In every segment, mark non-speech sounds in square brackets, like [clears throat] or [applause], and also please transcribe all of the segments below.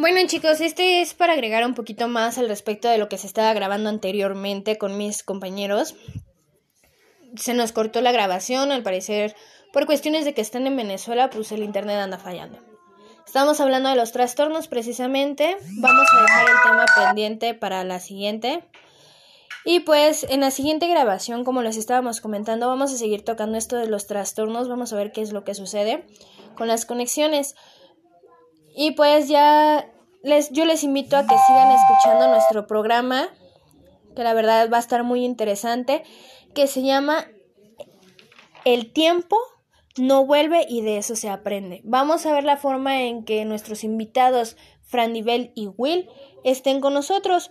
Bueno chicos, este es para agregar un poquito más al respecto de lo que se estaba grabando anteriormente con mis compañeros. Se nos cortó la grabación, al parecer, por cuestiones de que están en Venezuela, pues el internet anda fallando. Estamos hablando de los trastornos precisamente. Vamos a dejar el tema pendiente para la siguiente. Y pues en la siguiente grabación, como les estábamos comentando, vamos a seguir tocando esto de los trastornos. Vamos a ver qué es lo que sucede con las conexiones. Y pues ya les, yo les invito a que sigan escuchando nuestro programa, que la verdad va a estar muy interesante, que se llama El tiempo no vuelve y de eso se aprende. Vamos a ver la forma en que nuestros invitados, Nivel y Will, estén con nosotros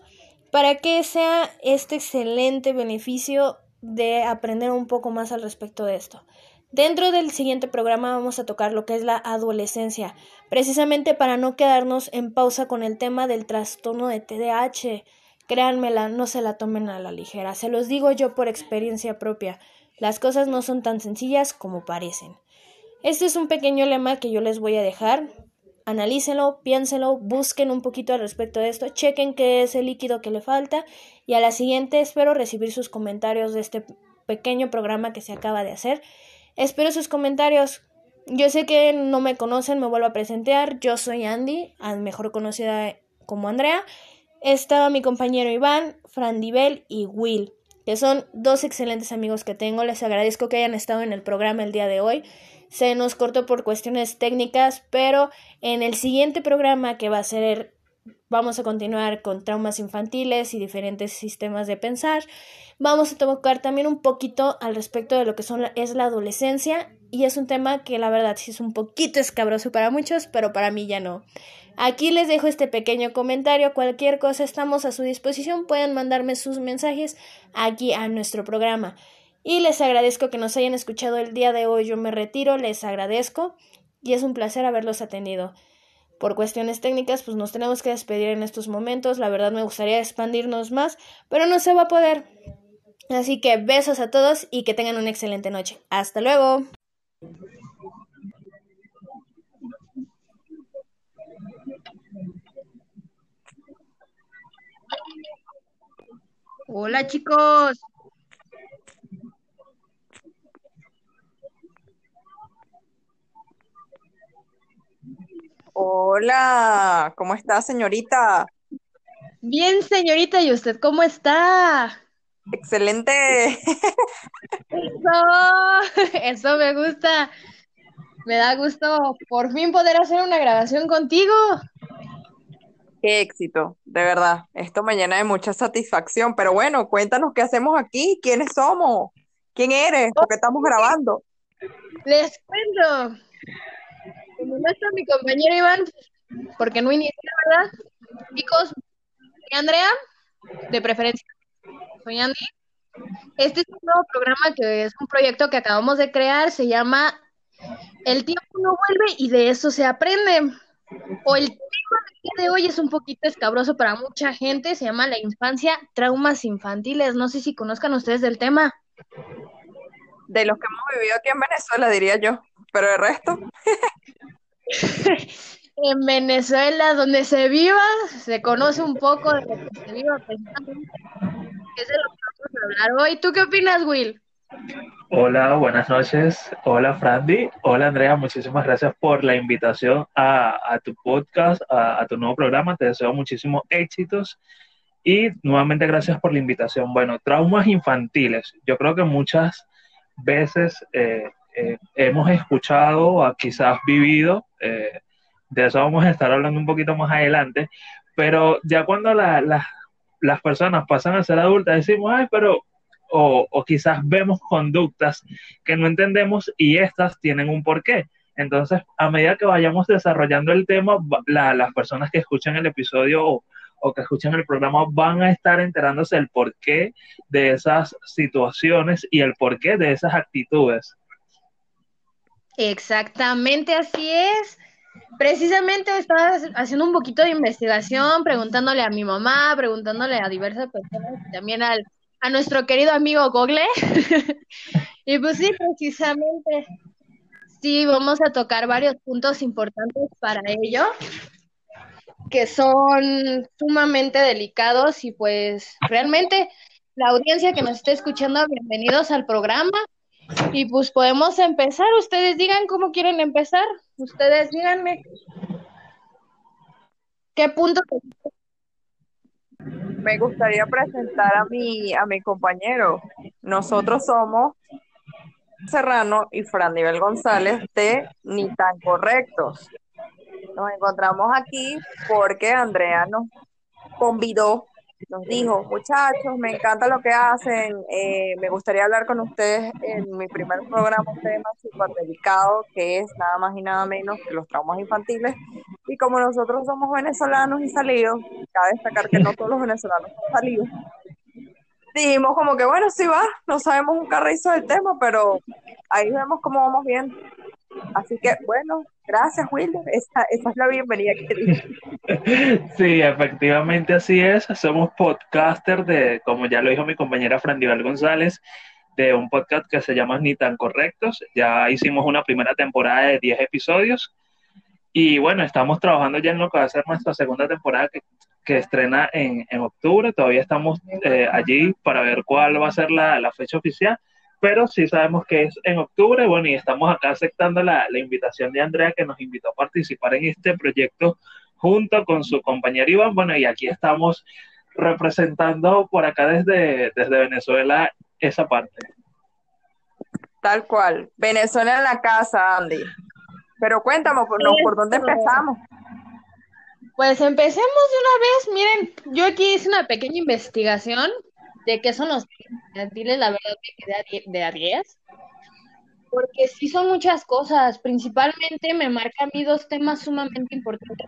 para que sea este excelente beneficio de aprender un poco más al respecto de esto. Dentro del siguiente programa vamos a tocar lo que es la adolescencia, precisamente para no quedarnos en pausa con el tema del trastorno de TDAH. Créanmela, no se la tomen a la ligera, se los digo yo por experiencia propia. Las cosas no son tan sencillas como parecen. Este es un pequeño lema que yo les voy a dejar. Analícenlo, piénsenlo, busquen un poquito al respecto de esto, chequen qué es el líquido que le falta y a la siguiente espero recibir sus comentarios de este pequeño programa que se acaba de hacer Espero sus comentarios. Yo sé que no me conocen, me vuelvo a presentar. Yo soy Andy, mejor conocida como Andrea. Está mi compañero Iván, Frandibel y Will, que son dos excelentes amigos que tengo. Les agradezco que hayan estado en el programa el día de hoy. Se nos cortó por cuestiones técnicas, pero en el siguiente programa que va a ser vamos a continuar con traumas infantiles y diferentes sistemas de pensar. Vamos a tocar también un poquito al respecto de lo que son es la adolescencia y es un tema que la verdad sí es un poquito escabroso para muchos, pero para mí ya no. Aquí les dejo este pequeño comentario, cualquier cosa estamos a su disposición, pueden mandarme sus mensajes aquí a nuestro programa. Y les agradezco que nos hayan escuchado el día de hoy, yo me retiro, les agradezco y es un placer haberlos atendido por cuestiones técnicas, pues nos tenemos que despedir en estos momentos. La verdad me gustaría expandirnos más, pero no se va a poder. Así que besos a todos y que tengan una excelente noche. Hasta luego. Hola chicos. Hola, ¿cómo está, señorita? Bien, señorita, ¿y usted cómo está? Excelente. Eso, [laughs] eso me gusta. Me da gusto por fin poder hacer una grabación contigo. Qué éxito, de verdad. Esto me llena de mucha satisfacción. Pero bueno, cuéntanos qué hacemos aquí, quiénes somos, quién eres, por qué estamos grabando. Les cuento. Como no está mi compañero Iván, porque no inicia, ¿verdad? Chicos, soy Andrea, de preferencia soy Andy. Este es un nuevo programa que es un proyecto que acabamos de crear, se llama El tiempo no vuelve y de eso se aprende. O el tema de hoy es un poquito escabroso para mucha gente, se llama la infancia, traumas infantiles. No sé si conozcan ustedes del tema. De los que hemos vivido aquí en Venezuela, diría yo, pero el resto. [laughs] en Venezuela, donde se viva, se conoce un poco de lo que se viva precisamente, es de lo que vamos a hablar hoy. ¿Tú qué opinas, Will? Hola, buenas noches. Hola, Frandy. Hola, Andrea. Muchísimas gracias por la invitación a, tu podcast, a, tu nuevo programa. Te deseo muchísimos éxitos. Y nuevamente gracias por la invitación. Bueno, traumas infantiles. Yo creo que muchas veces eh, eh, hemos escuchado o quizás vivido, eh, de eso vamos a estar hablando un poquito más adelante, pero ya cuando las personas pasan a ser adultas decimos, ay, pero, o, quizás vemos conductas que no entendemos y estas tienen un porqué. Entonces, a medida que vayamos desarrollando el tema, las personas que escuchan el episodio o, o que escuchan el programa van a estar enterándose del porqué de esas situaciones y el porqué de esas actitudes. Exactamente así es. Precisamente estaba haciendo un poquito de investigación, preguntándole a mi mamá, preguntándole a diversas personas, también al, a nuestro querido amigo Google. [laughs] y pues sí, precisamente, sí, vamos a tocar varios puntos importantes para ello. que son sumamente delicados y pues realmente la audiencia que nos está escuchando, bienvenidos al programa y pues podemos empezar. Ustedes digan cómo quieren empezar. Ustedes díganme. ¿Qué punto? Me gustaría presentar a mi, a mi compañero. Nosotros somos Serrano y Fran Nivel González de Ni tan correctos. Nos encontramos aquí porque Andrea nos convidó nos dijo, muchachos, me encanta lo que hacen, eh, me gustaría hablar con ustedes en mi primer programa, un tema súper delicado, que es nada más y nada menos que los traumas infantiles. Y como nosotros somos venezolanos y salidos, cabe destacar que no todos los venezolanos son salidos, dijimos como que, bueno, sí va, no sabemos un carrizo del tema, pero ahí vemos cómo vamos bien. Así que, bueno, gracias, Wilder. Esa, es la bienvenida que di. [laughs] Sí, efectivamente así es. Somos podcaster de, como ya lo dijo mi compañera Frandival González, de un podcast que se llama Ni tan correctos. Ya hicimos una primera temporada de 10 episodios. Y bueno, estamos trabajando ya en lo que va a ser nuestra segunda temporada que, que estrena en, en, octubre. Todavía estamos eh, allí para ver cuál va a ser la, la fecha oficial pero sí sabemos que es en octubre, bueno, y estamos acá aceptando la, la, invitación de Andrea que nos invitó a participar en este proyecto junto con su compañero Iván, bueno, y aquí estamos representando por acá desde, desde Venezuela esa parte. Tal cual, Venezuela en la casa, Andy. Pero cuéntame, por, no, ¿por dónde empezamos? Pues empecemos de una vez, miren, yo aquí hice una pequeña investigación de qué son los infantiles, la verdad me quedé de a 10. Porque sí son muchas cosas. Principalmente me marca a mí dos temas sumamente importantes.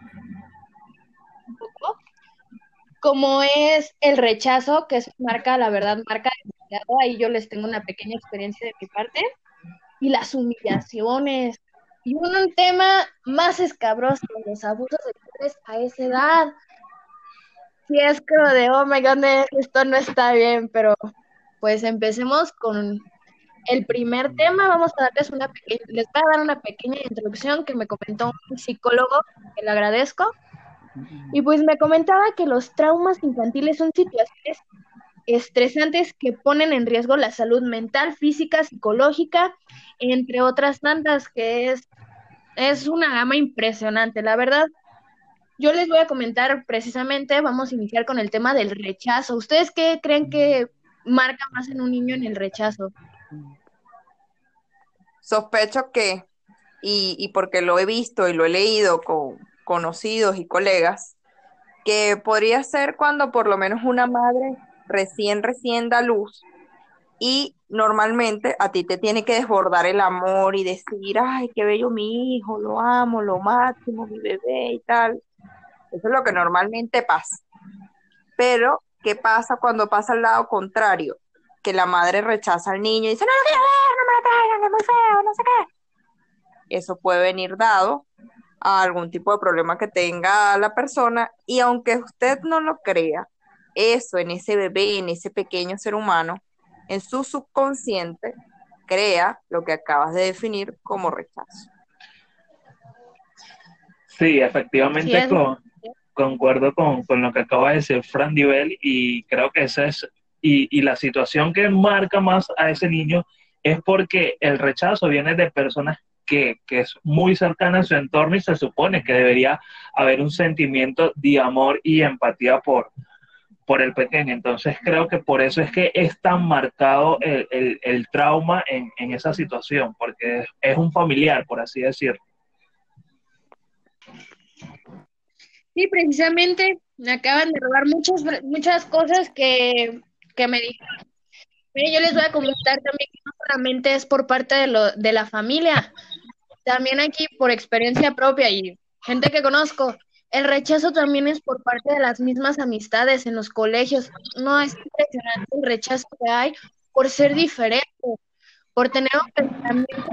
Como es el rechazo, que es marca, la verdad, marca ahí yo les tengo una pequeña experiencia de mi parte. Y las humillaciones. Y un tema más escabroso, los abusos sexuales a esa edad sí es como de, oh my god, esto no está bien, pero pues empecemos con el primer tema. Vamos a darles una pequeña, les voy a dar una pequeña introducción que me comentó un psicólogo, que le agradezco. Y pues me comentaba que los traumas infantiles son situaciones estresantes que ponen en riesgo la salud mental, física, psicológica, entre otras tantas, que es, es una gama impresionante. La verdad, yo les voy a comentar precisamente, vamos a iniciar con el tema del rechazo. ¿Ustedes qué creen que marca más en un niño en el rechazo? Sospecho que, y, y porque lo he visto y lo he leído con conocidos y colegas, que podría ser cuando por lo menos una madre recién, recién da luz y normalmente a ti te tiene que desbordar el amor y decir, ay, qué bello mi hijo, lo amo, lo máximo, mi bebé y tal. Eso es lo que normalmente pasa. Pero, ¿qué pasa cuando pasa al lado contrario? Que la madre rechaza al niño y dice, no lo quiero ver, no me lo traigan, es muy feo, no sé qué. Eso puede venir dado a algún tipo de problema que tenga la persona y aunque usted no lo crea, eso en ese bebé, en ese pequeño ser humano, en su subconsciente, crea lo que acabas de definir como rechazo. Sí, efectivamente, sí, con, concuerdo con, con, lo que acaba de decir Fran Divel y creo que esa es, y, y, la situación que marca más a ese niño es porque el rechazo viene de personas que, que es muy cercana a su entorno y se supone que debería haber un sentimiento de amor y empatía por, por el pequeño. Entonces creo que por eso es que es tan marcado el, el, el trauma en, en, esa situación, porque es, es un familiar, por así decirlo. Sí, precisamente me acaban de robar muchas, muchas cosas que, que me dijeron. Yo les voy a comentar también que no solamente es por parte de, lo, de la familia, también aquí por experiencia propia y gente que conozco, el rechazo también es por parte de las mismas amistades en los colegios. No es impresionante el rechazo que hay por ser diferente, por tener un pensamiento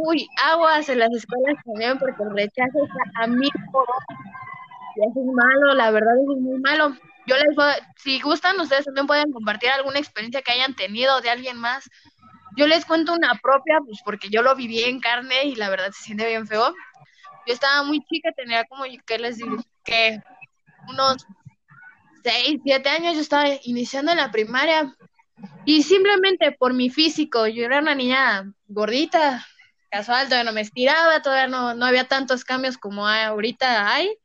Uy, aguas en las escuelas también, porque el rechazo a mí y eso es malo, la verdad es muy malo. Yo les voy, si gustan, ustedes también pueden compartir alguna experiencia que hayan tenido de alguien más. Yo les cuento una propia, pues porque yo lo viví en carne y la verdad se siente bien feo. Yo estaba muy chica, tenía como, ¿qué les digo? Que unos 6, 7 años, yo estaba iniciando en la primaria. Y simplemente por mi físico, yo era una niña gordita, casual, todavía no me estiraba, todavía no, no había tantos cambios como ahorita hay.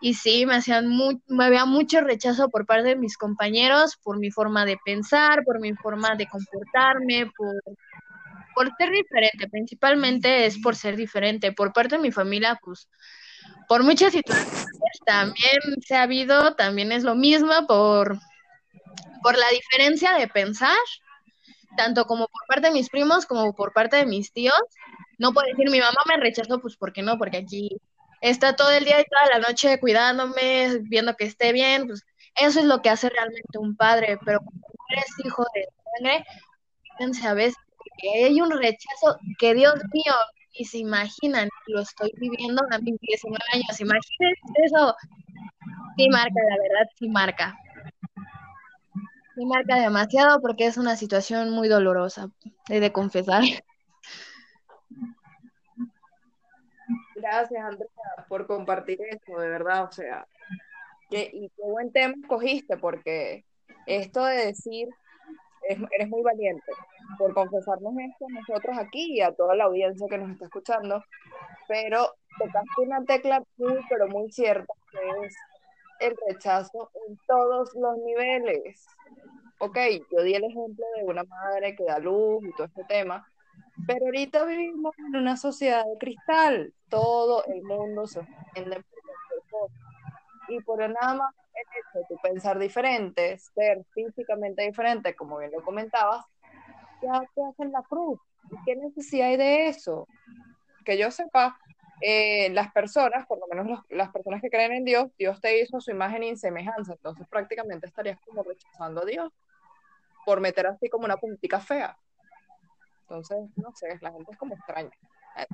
Y sí, me hacían me había mucho rechazo por parte de mis compañeros, por mi forma de pensar, por mi forma de comportarme, por, por ser diferente, principalmente es por ser diferente. Por parte de mi familia, pues, por muchas situaciones también se ha habido, también es lo mismo, por, por la diferencia de pensar, tanto como por parte de mis primos como por parte de mis tíos. No puedo decir mi mamá me rechazó, pues, ¿por qué no? Porque aquí está todo el día y toda la noche cuidándome, viendo que esté bien, pues eso es lo que hace realmente un padre, pero cuando eres hijo de sangre, fíjense a veces que hay un rechazo que Dios mío, y se imaginan, lo estoy viviendo a mis 19 años, imagínense eso, sí marca, la verdad, sí marca. Sí marca demasiado porque es una situación muy dolorosa, he de confesar. Gracias, Andrea, por compartir esto, de verdad, o sea, que, y qué buen tema escogiste, porque esto de decir, eres, muy valiente por confesarnos esto nosotros aquí y a toda la audiencia que nos está escuchando, pero tocaste una tecla muy, pero muy cierta, que es el rechazo en todos los niveles. Ok, yo di el ejemplo de una madre que da luz y todo este tema, pero ahorita vivimos en una sociedad de cristal. Todo el mundo se ofende por. Y por nada más el hecho de tu pensar diferente, ser físicamente diferente, como bien lo comentabas, ya te hacen la cruz. ¿Y qué necesidad hay de eso? Que yo sepa, eh, las personas, por lo menos las personas que creen en Dios, Dios te hizo su imagen y semejanza, entonces prácticamente estarías como rechazando a Dios por meter así como una puntica fea. Entonces, no sé, la gente es como extraña.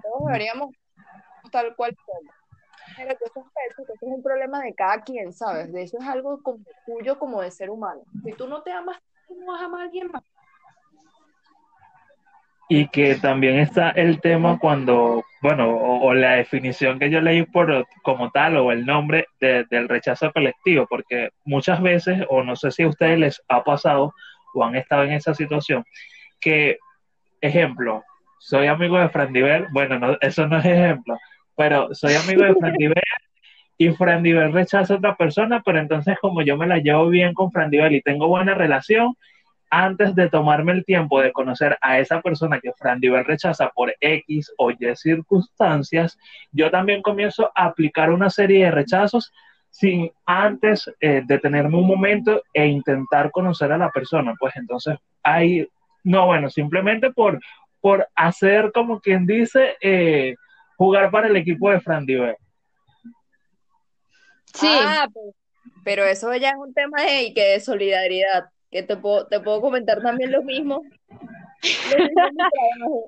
Todos deberíamos tal cual somos. Pero que eso es un problema de cada quien, ¿sabes? De eso es algo como tuyo como de ser humano. Si tú no te amas, tú no vas a amar a alguien más. Y que también está el tema cuando, bueno, o, la definición que yo leí por como tal, o el nombre del rechazo colectivo, porque muchas veces, o no sé si a ustedes les ha pasado o han estado en esa situación, que ejemplo, soy amigo de Fran Diver, bueno, no, eso no es ejemplo, pero soy amigo de Fran Diver y Fran Diver rechaza a otra persona, pero entonces como yo me la llevo bien con Fran Diver y tengo buena relación, antes de tomarme el tiempo de conocer a esa persona que Fran Diver rechaza por X o Y circunstancias, yo también comienzo a aplicar una serie de rechazos sin antes eh, detenerme un momento e intentar conocer a la persona. Pues entonces hay no, bueno, simplemente por, por hacer, como quien dice, eh, jugar para el equipo de Fran Diver. Sí. Ah, pero eso ya es un tema de, que de solidaridad, que te puedo, te puedo comentar también lo mismo.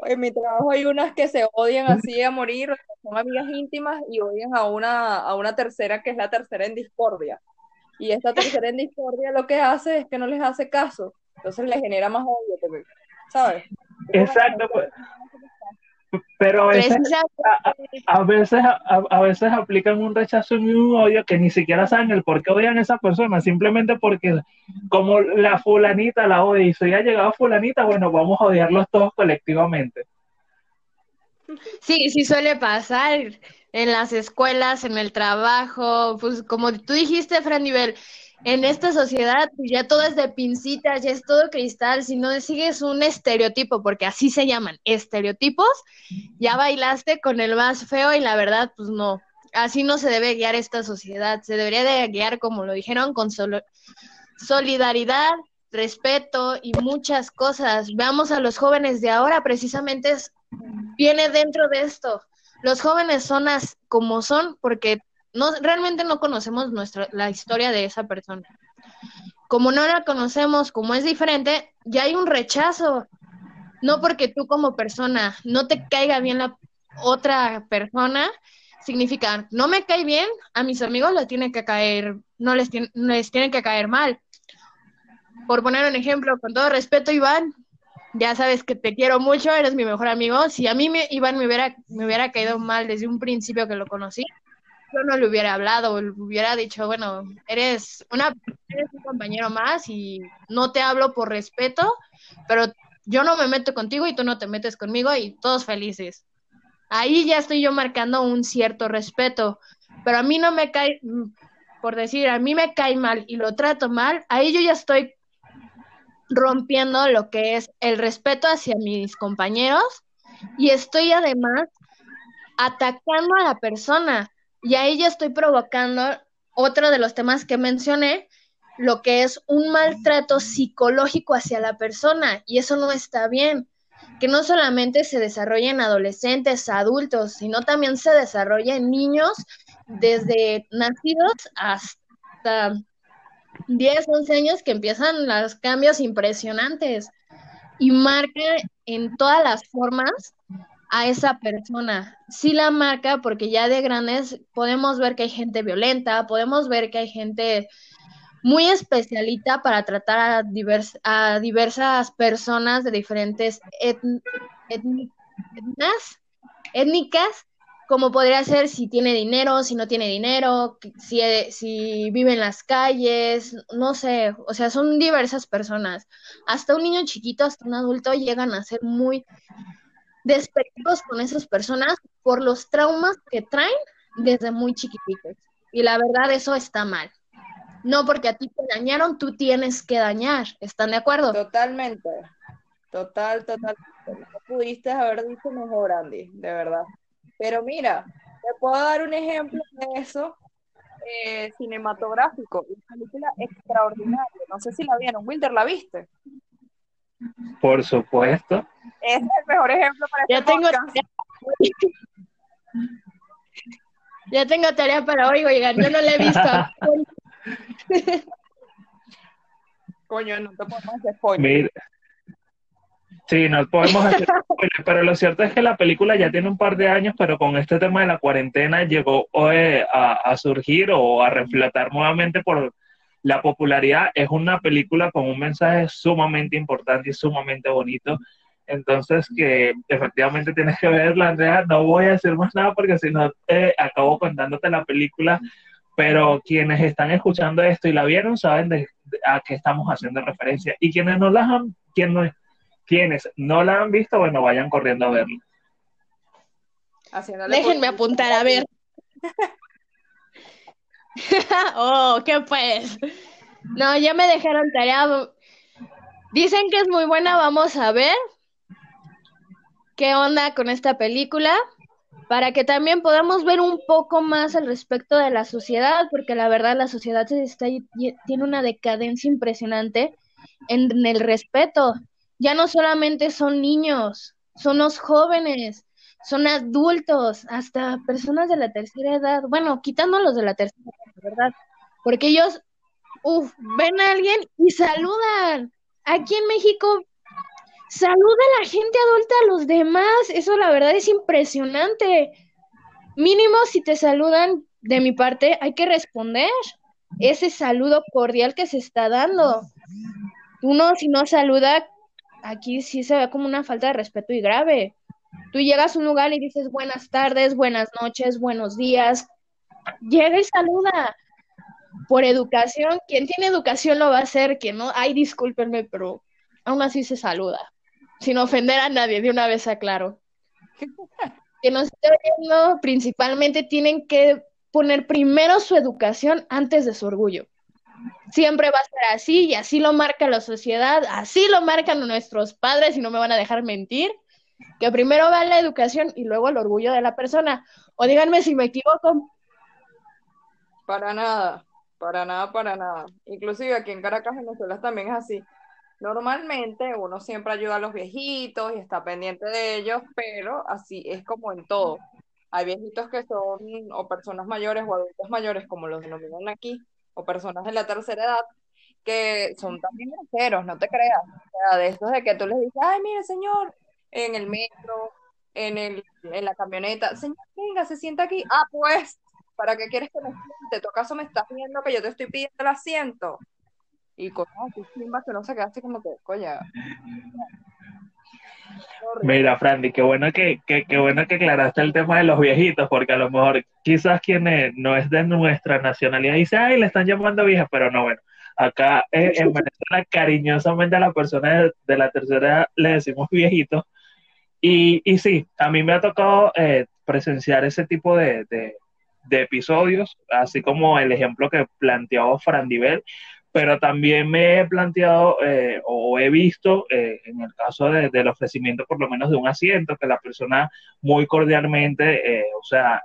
en, mi trabajo, hay unas que se odian así a morir, son amigas íntimas y odian a una, a una tercera que es la tercera en discordia. Y esta tercera en discordia lo que hace es que no les hace caso entonces le genera más odio, ¿sabes? Exacto, pues. Pero a veces, a, veces, a, veces aplican un rechazo y un odio que ni siquiera saben el por qué odian a esa persona, simplemente porque como la fulanita la odia y si ha llegado fulanita, bueno, vamos a odiarlos todos colectivamente. Sí, sí suele pasar en las escuelas, en el trabajo, pues como tú dijiste, Fran Nivel, en esta sociedad pues, ya todo es de pincitas, ya es todo cristal, si no sigues un estereotipo, porque así se llaman, estereotipos, ya bailaste con el más feo y la verdad, pues no, así no se debe guiar esta sociedad, se debería de guiar, como lo dijeron, con solidaridad, respeto y muchas cosas. Veamos a los jóvenes de ahora, precisamente viene dentro de esto. Los jóvenes son como son porque no, realmente no conocemos nuestra, la historia de esa persona. Como no la conocemos, como es diferente, ya hay un rechazo. No porque tú como persona no te caiga bien la otra persona, significa, no me cae bien, a mis amigos les tiene que caer, no les, tiene, les que caer mal. Por poner un ejemplo, con todo respeto, Iván, ya sabes que te quiero mucho, eres mi mejor amigo. Si a mí me, Iván me hubiera, me hubiera caído mal desde un principio que lo conocí, yo no le hubiera hablado, le hubiera dicho, bueno, eres, una, eres un compañero más y no te hablo por respeto, pero yo no me meto contigo y tú no te metes conmigo y todos felices. Ahí ya estoy yo marcando un cierto respeto, pero a mí no me cae, por decir, a mí me cae mal y lo trato mal, ahí yo ya estoy rompiendo lo que es el respeto hacia mis compañeros y estoy además atacando a la persona y ahí ya estoy provocando otro de los temas que mencioné, lo que es un maltrato psicológico hacia la persona y eso no está bien. Que no solamente se desarrolla en adolescentes, adultos, sino también se desarrolla en niños desde nacidos hasta 10, 11 años que empiezan los cambios impresionantes y marca en todas las formas a esa persona. Sí la marca porque ya de grandes podemos ver que hay gente violenta, podemos ver que hay gente muy especialita para tratar a, a diversas personas de diferentes étnicas como podría ser si tiene dinero, si no tiene dinero, si, eh, si vive en las calles, no sé, o sea, son diversas personas. Hasta un niño chiquito, hasta un adulto llegan a ser muy despectivos con esas personas por los traumas que traen desde muy chiquititos. Y la verdad, eso está mal. No porque a ti te dañaron, tú tienes que dañar. ¿Están de acuerdo? Totalmente. Total, total. No pudiste haber dicho mejor, Andy, de verdad. Pero mira, te puedo dar un ejemplo de eso eh, cinematográfico. Una película extraordinaria. No sé si la vieron. Wilder, ¿la viste? Por supuesto. es el mejor ejemplo para ya este tengo Ya tengo tarea para hoy, oigan, yo no la he visto. Coño, no te podemos hacer spoiler. Sí, no podemos hacer [laughs] pero lo cierto es que la película ya tiene un par de años, pero con este tema de la cuarentena llegó eh, a, surgir o a reflotar nuevamente por la popularidad. Es una película con un mensaje sumamente importante y sumamente bonito. Entonces, que efectivamente tienes que verla, Andrea. No voy a decir más nada porque si no, eh, acabo contándote la película. Pero quienes están escuchando esto y la vieron saben de, a qué estamos haciendo referencia. Y quienes no la han, quienes quienes no la han visto, bueno, vayan corriendo a verla. Déjenme apuntar a ver. [laughs] [laughs] oh, ¿qué pues? No, ya me dejaron tarea. Dicen que es muy buena, vamos a ver qué onda con esta película para que también podamos ver un poco más al respecto de la sociedad, porque la verdad la sociedad tiene una decadencia impresionante en el respeto ya no solamente son niños, son los jóvenes, son adultos, hasta personas de la tercera edad, bueno, quitando los de la tercera edad, ¿verdad? Porque ellos, uff, ven a alguien y saludan. Aquí en México, saluda a la gente adulta a los demás, eso la verdad es impresionante. Mínimo, si te saludan de mi parte, hay que responder ese saludo cordial que se está dando. Uno, si no saluda, aquí sí se ve como una falta de respeto y grave. Tú llegas a un lugar y dices buenas tardes, buenas noches, buenos días. Llega y saluda. Por educación, quien tiene educación lo va a hacer, quien no, ay, discúlpenme, pero aún así se saluda. Sin ofender a nadie, de una vez aclaro. [laughs] que nos esté viendo, principalmente tienen que poner primero su educación antes de su orgullo. Siempre va a ser así y así lo marca la sociedad, así lo marcan nuestros padres y no me van a dejar mentir, que primero va la educación y luego el orgullo de la persona. O díganme si me equivoco. Para nada, para nada, para nada. Inclusive aquí en Caracas, Venezuela también es así. Normalmente uno siempre ayuda a los viejitos y está pendiente de ellos, pero así es como en todo. Hay viejitos que son o personas mayores o adultos mayores, como los denominan aquí, o personas de la tercera edad que son también groseros, no te creas. O sea, de estos de que tú les dices, ay, mire, señor, en el metro, en, el, en la camioneta, señor, venga, se sienta aquí. Ah, pues, ¿para qué quieres que me siente? ¿Tu acaso me estás viendo que yo te estoy pidiendo el asiento? Y cosas así, que no se queda así como que, coña. Mira, Frandy, qué bueno que, qué bueno que aclaraste el tema de los viejitos, porque a lo mejor quizás quien no es de nuestra nacionalidad dice, ay, le están llamando vieja, pero no, bueno, acá en Venezuela cariñosamente a la persona de, la tercera edad le decimos viejitos, y, y sí, a mí me ha tocado eh, presenciar ese tipo de, de, episodios, así como el ejemplo que planteaba Frandivel, pero también me he planteado eh, o he visto eh, en el caso del ofrecimiento por lo menos de un asiento, que la persona muy cordialmente, o sea,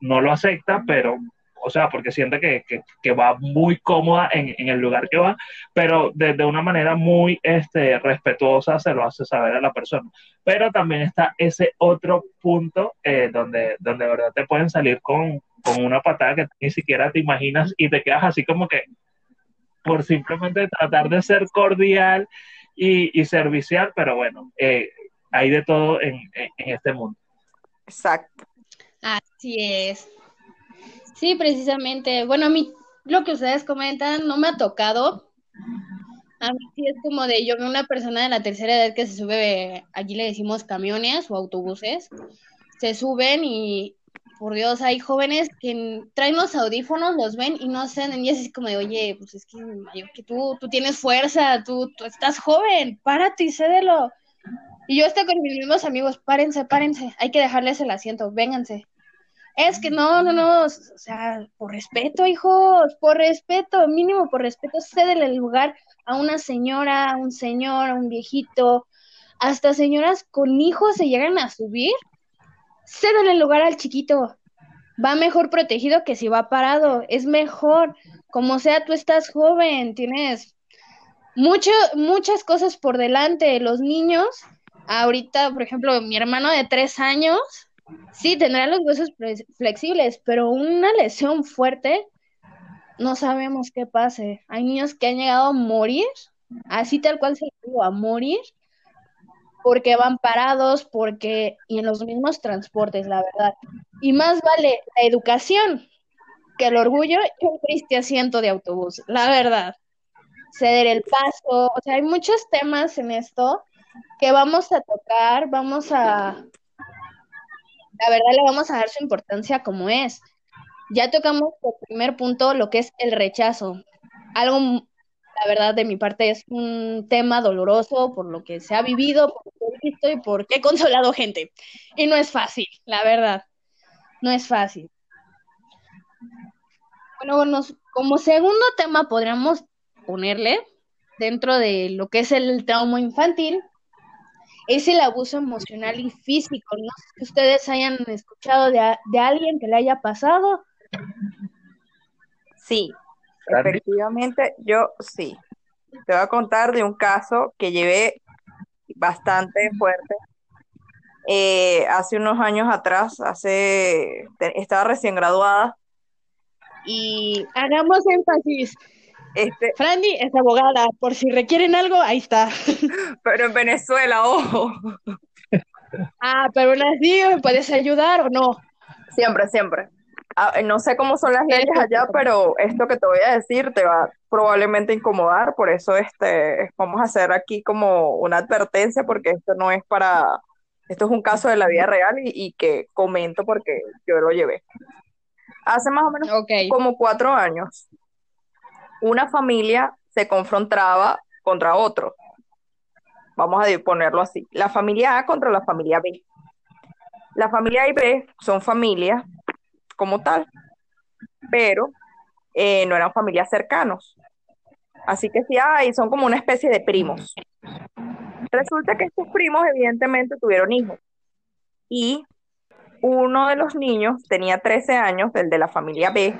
no lo acepta, pero o sea, porque siente que, va muy cómoda en, el lugar que va, pero de, una manera muy este, respetuosa se lo hace saber a la persona. Pero también está ese otro punto eh, donde, donde de verdad te pueden salir con, una patada que ni siquiera te imaginas y te quedas así como que por simplemente tratar de ser cordial y, servicial, pero bueno, eh, hay de todo en, en este mundo. Exacto. Así es. Sí, precisamente. Bueno, a mí lo que ustedes comentan no me ha tocado. A mí sí es como de yo veo una persona de la tercera edad que se sube, allí le decimos camiones o autobuses, se suben y por Dios, hay jóvenes que traen los audífonos, los ven y no sé, y es como de, oye, pues es que mayor que tú, tú tienes fuerza, tú, tú estás joven, párate y cédelo. Y yo estoy con mis mismos amigos, párense, párense, hay que dejarles el asiento, vénganse. Es que no, no, no, o sea, por respeto, hijos, por respeto, mínimo por respeto, cédele el lugar a una señora, a un señor, a un viejito, hasta señoras con hijos se llegan a subir, cédele el lugar al chiquito. Va mejor protegido que si va parado, es mejor. Como sea, tú estás joven, tienes mucho, muchas cosas por delante. Los niños, ahorita, por ejemplo, mi hermano de tres años, Sí, tendrá los huesos flexibles, pero una lesión fuerte, no sabemos qué pase. Hay niños que han llegado a morir, así tal cual se digo, a morir, porque van parados, porque, y en los mismos transportes, la verdad. Y más vale la educación que el orgullo y un triste asiento de autobús, la verdad. Ceder el paso, o sea, hay muchos temas en esto que vamos a tocar, vamos a la verdad le vamos a dar su importancia como es. Ya tocamos el primer punto, lo que es el rechazo. Algo, la verdad, de mi parte es un tema doloroso por lo que se ha vivido, por lo que he visto y por qué he consolado gente. Y no es fácil, la verdad. No es fácil. Bueno, como segundo tema podríamos ponerle dentro de lo que es el trauma infantil, es el abuso emocional y físico. No sé si ustedes hayan escuchado de, de alguien que le haya pasado. Sí, efectivamente, yo sí. Te voy a contar de un caso que llevé bastante fuerte. Eh, hace unos años atrás, hace estaba recién graduada y hagamos énfasis. Este, Franny es abogada, por si requieren algo, ahí está. Pero en Venezuela, ojo. Ah, pero aún así, ¿puedes ayudar o no? Siempre, siempre. Ah, no sé cómo son las leyes allá, pero esto que te voy a decir te va probablemente a incomodar, por eso este, vamos a hacer aquí como una advertencia, porque esto no es para, esto es un caso de la vida real y, que comento porque yo lo llevé. Hace más o menos como cuatro años, una familia se confrontaba contra otro. Vamos a ponerlo así. La familia A contra la familia B. La familia A y B son familias como tal, pero eh, no eran familias cercanos. Así que sí hay, son como una especie de primos. Resulta que estos primos evidentemente tuvieron hijos. Y uno de los niños tenía 13 años, el de la familia B,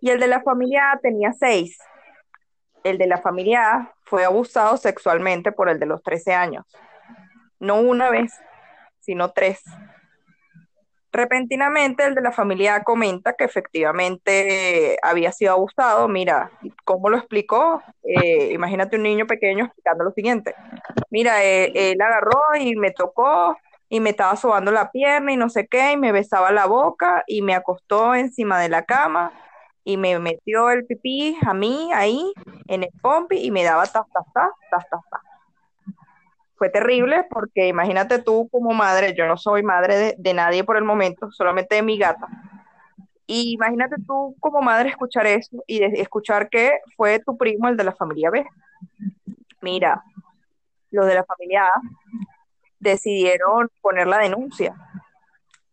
y el de la familia A tenía seis. El de la familia A fue abusado sexualmente por el de los 13 años. No una vez, sino tres. Repentinamente el de la familia comenta que efectivamente había sido abusado. Mira, ¿cómo lo explicó? Eh, imagínate un niño pequeño explicando lo siguiente. Mira, eh, él agarró y me tocó y me estaba sobando la pierna y no sé qué, y me besaba la boca y me acostó encima de la cama y me metió el pipí a mí ahí en el pompi y me daba tas, tas, tas, tas, fue terrible porque imagínate tú como madre, yo no soy madre de, nadie por el momento, solamente de mi gata. Y imagínate tú como madre escuchar eso y escuchar que fue tu primo el de la familia B. Mira, los de la familia A decidieron poner la denuncia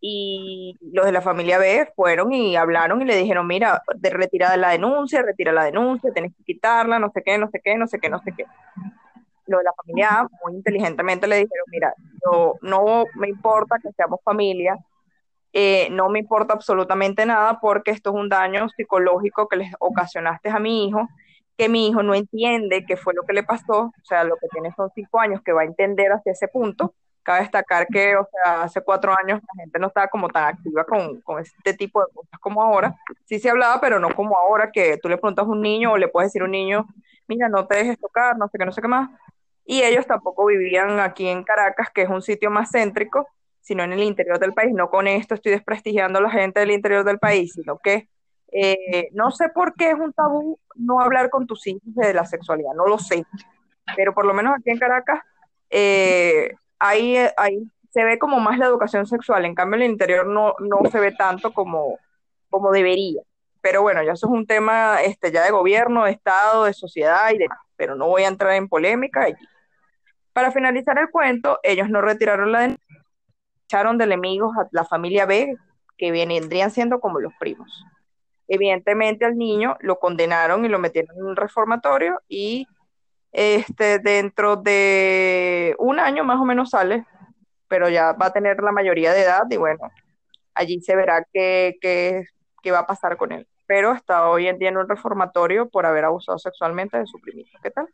y los de la familia B fueron y hablaron y le dijeron, mira, de retirada la denuncia, retira la denuncia, tenés que quitarla, no sé qué, no sé qué, no sé qué, no sé qué. Los de la familia A muy inteligentemente le dijeron, mira, yo, no me importa que seamos familia, eh, no me importa absolutamente nada porque esto es un daño psicológico que les ocasionaste a mi hijo, que mi hijo no entiende qué fue lo que le pasó, o sea, lo que tiene son cinco años que va a entender hacia ese punto, Cabe destacar que, o sea, hace cuatro años la gente no estaba como tan activa con, con este tipo de cosas como ahora. Sí se hablaba, pero no como ahora que tú le preguntas a un niño o le puedes decir a un niño, mira, no te dejes tocar, no sé qué, no sé qué más. Y ellos tampoco vivían aquí en Caracas, que es un sitio más céntrico, sino en el interior del país. No con esto estoy desprestigiando a la gente del interior del país, sino que eh, no sé por qué es un tabú no hablar con tus hijos de la sexualidad, no lo sé. Pero por lo menos aquí en Caracas, eh, ahí, ahí se ve como más la educación sexual, en cambio en el interior no, no se ve tanto como, como debería. Pero bueno, ya eso es un tema este, ya de gobierno, de Estado, de sociedad y demás, pero no voy a entrar en polémica allí. Para finalizar el cuento, ellos no retiraron la denuncia, echaron de enemigos a la familia B, que vendrían siendo como los primos. Evidentemente al niño lo condenaron y lo metieron en un reformatorio y este, dentro de un año más o menos sale, pero ya va a tener la mayoría de edad y bueno, allí se verá qué, qué, va a pasar con él. Pero está hoy en día en un reformatorio por haber abusado sexualmente de su primito. ¿Qué tal?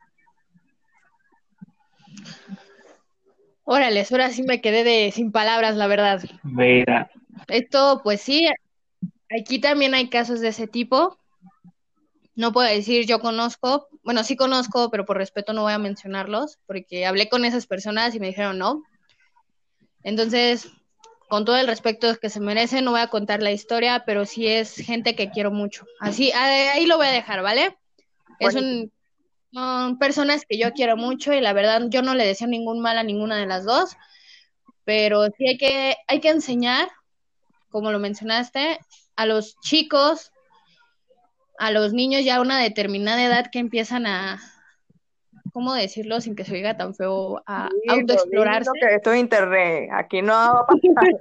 Órale, ahora sí me quedé de sin palabras, la verdad. Mira. Esto, pues sí, aquí también hay casos de ese tipo no puedo decir yo conozco, bueno, sí conozco, pero por respeto no voy a mencionarlos, porque hablé con esas personas y me dijeron no. Entonces, con todo el respeto que se merecen, no voy a contar la historia, pero sí es gente que quiero mucho. Así, ahí lo voy a dejar, ¿vale? Es un, son personas que yo quiero mucho y la verdad yo no le deseo ningún mal a ninguna de las dos, pero sí hay que, hay que enseñar, como lo mencionaste, a los chicos a los niños ya a una determinada edad que empiezan a, ¿cómo decirlo sin que se oiga tan feo? A autoexplorarse. que esto es internet, aquí no va a pasar.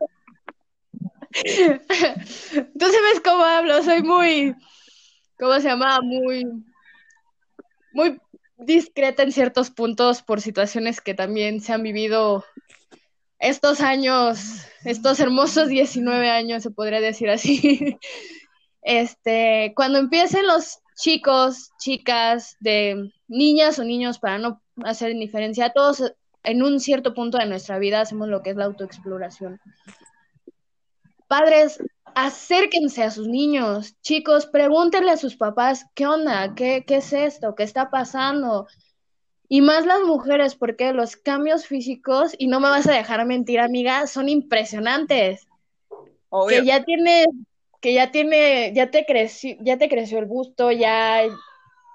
[laughs] Tú sabes cómo hablo, soy muy, ¿cómo se llama? Muy, muy discreta en ciertos puntos por situaciones que también se han vivido estos años, estos hermosos 19 años, se podría decir así. Este, cuando empiecen los chicos, chicas, de niñas o niños, para no hacer diferencia, todos en un cierto punto de nuestra vida hacemos lo que es la autoexploración. Padres, acérquense a sus niños, chicos, pregúntenle a sus papás, ¿qué onda? ¿Qué, qué es esto? ¿Qué está pasando? Y más las mujeres, porque los cambios físicos, y no me vas a dejar mentir, amiga, son impresionantes. Que ya tienes que ya tiene, ya te creció, ya te creció el busto, ya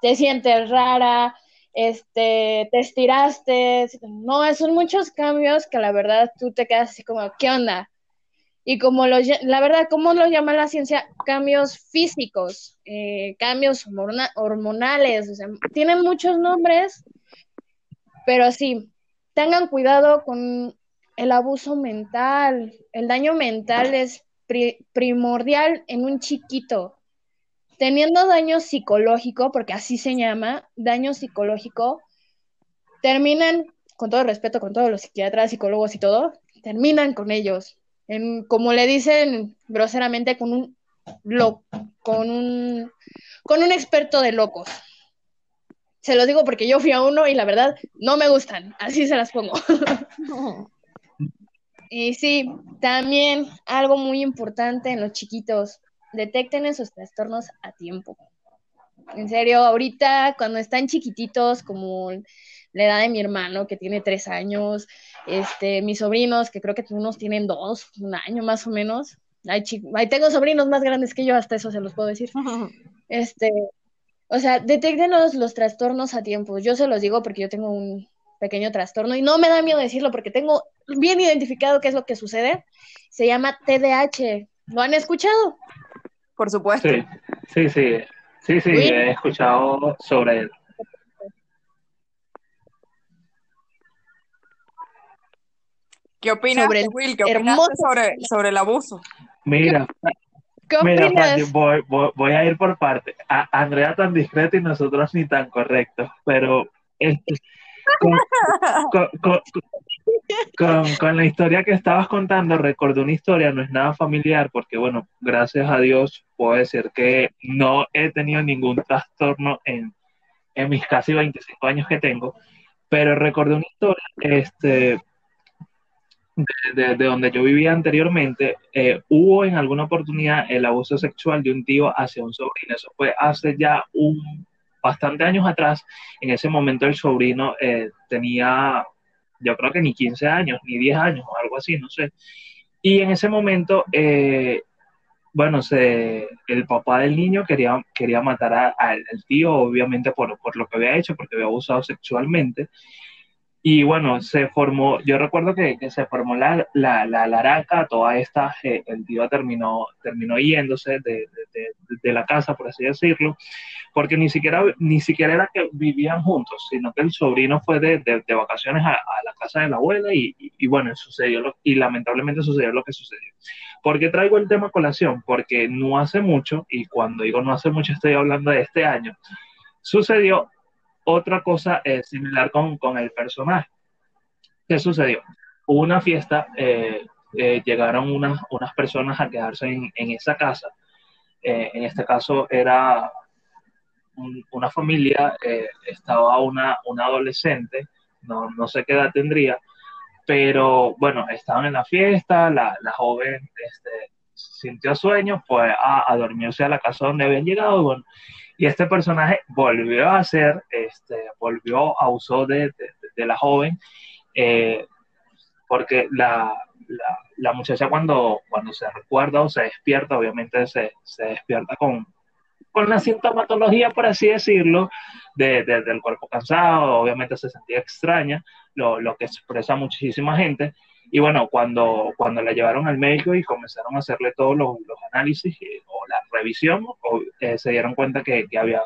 te sientes rara, este, te estiraste, no, son muchos cambios que la verdad tú te quedas así como, ¿qué onda? Y como los, la verdad, ¿cómo lo llama la ciencia? Cambios físicos, eh, cambios hormonales, o sea, tienen muchos nombres, pero sí, tengan cuidado con el abuso mental, el daño mental es primordial en un chiquito. Teniendo daño psicológico, porque así se llama, daño psicológico, terminan, con todo respeto, con todos los psiquiatras, psicólogos y todo, terminan con ellos. En, como le dicen groseramente, con un, lo, con un, con un experto de locos. Se lo digo porque yo fui a uno y la verdad no me gustan, así se las pongo. [laughs] Y sí, también algo muy importante en los chiquitos, detecten esos trastornos a tiempo. En serio, ahorita cuando están chiquititos, como la edad de mi hermano, que tiene tres años, este, mis sobrinos, que creo que unos tienen dos, un año más o menos. Ahí, tengo sobrinos más grandes que yo, hasta eso se los puedo decir. [laughs] Este, o sea, detecten los, los trastornos a tiempo. Yo se los digo porque yo tengo un, pequeño trastorno y no me da miedo decirlo porque tengo bien identificado qué es lo que sucede. Se llama TDAH. ¿Lo han escuchado? Por supuesto. Sí, sí, sí, sí, sí, he escuchado sobre él. ¿Qué opinas, Sobre el Will? ¿Qué opinas hermoso- sobre, sobre el abuso? Mira, ¿Qué mira? Fanny, voy, voy, voy a ir por parte. A Andrea tan discreta y nosotros ni tan correctos, pero este, con, con- con- la historia que estabas contando, recordé una historia, no es nada familiar, porque bueno, gracias a Dios puedo decir que no he tenido ningún trastorno en, en mis casi 25 años que tengo, pero recordé una historia, este, de, de- de donde yo vivía anteriormente, eh, hubo en alguna oportunidad el abuso sexual de un tío hacia un sobrino. Eso fue hace ya un bastante años atrás. En ese momento el sobrino eh, tenía, yo creo que ni 15 años, ni 10 años algo así, no sé. Y en ese momento, eh, bueno, se, el papá del niño quería, quería matar a- al tío, obviamente por, por lo que había hecho, porque había abusado sexualmente. Y bueno, se formó, yo recuerdo que, que se formó la, la, la laraca, toda esta, eh, el tío terminó, terminó yéndose de, de, de- la casa, por así decirlo, porque ni siquiera, ni siquiera era que vivían juntos, sino que el sobrino fue de, de- vacaciones a, la casa de la abuela y, y- bueno, sucedió lo- y lamentablemente sucedió lo que sucedió. ¿Por qué traigo el tema colación? Porque no hace mucho, y cuando digo no hace mucho estoy hablando de este año, sucedió otra cosa eh, similar con, con el personaje. ¿Qué sucedió? Hubo una fiesta, eh, eh, llegaron unas, unas personas a quedarse en, en esa casa. Eh, en este caso era un- una familia, estaba una, una adolescente, no, no sé qué edad tendría, pero bueno, estaban en la fiesta, la, la joven este, sintió sueño, fue a, a dormirse a la casa donde habían llegado, y este personaje volvió a hacer, este, volvió, abusó de, de, de la joven, eh, porque la, la, muchacha cuando, cuando se recuerda o se despierta, obviamente se, se despierta con, con la sintomatología, por así decirlo, de, de- del cuerpo cansado, obviamente se sentía extraña, lo, lo que expresa muchísima gente. Y bueno, cuando, cuando la llevaron al médico y comenzaron a hacerle todos los, análisis eh, o la revisión, eh, se dieron cuenta que, había,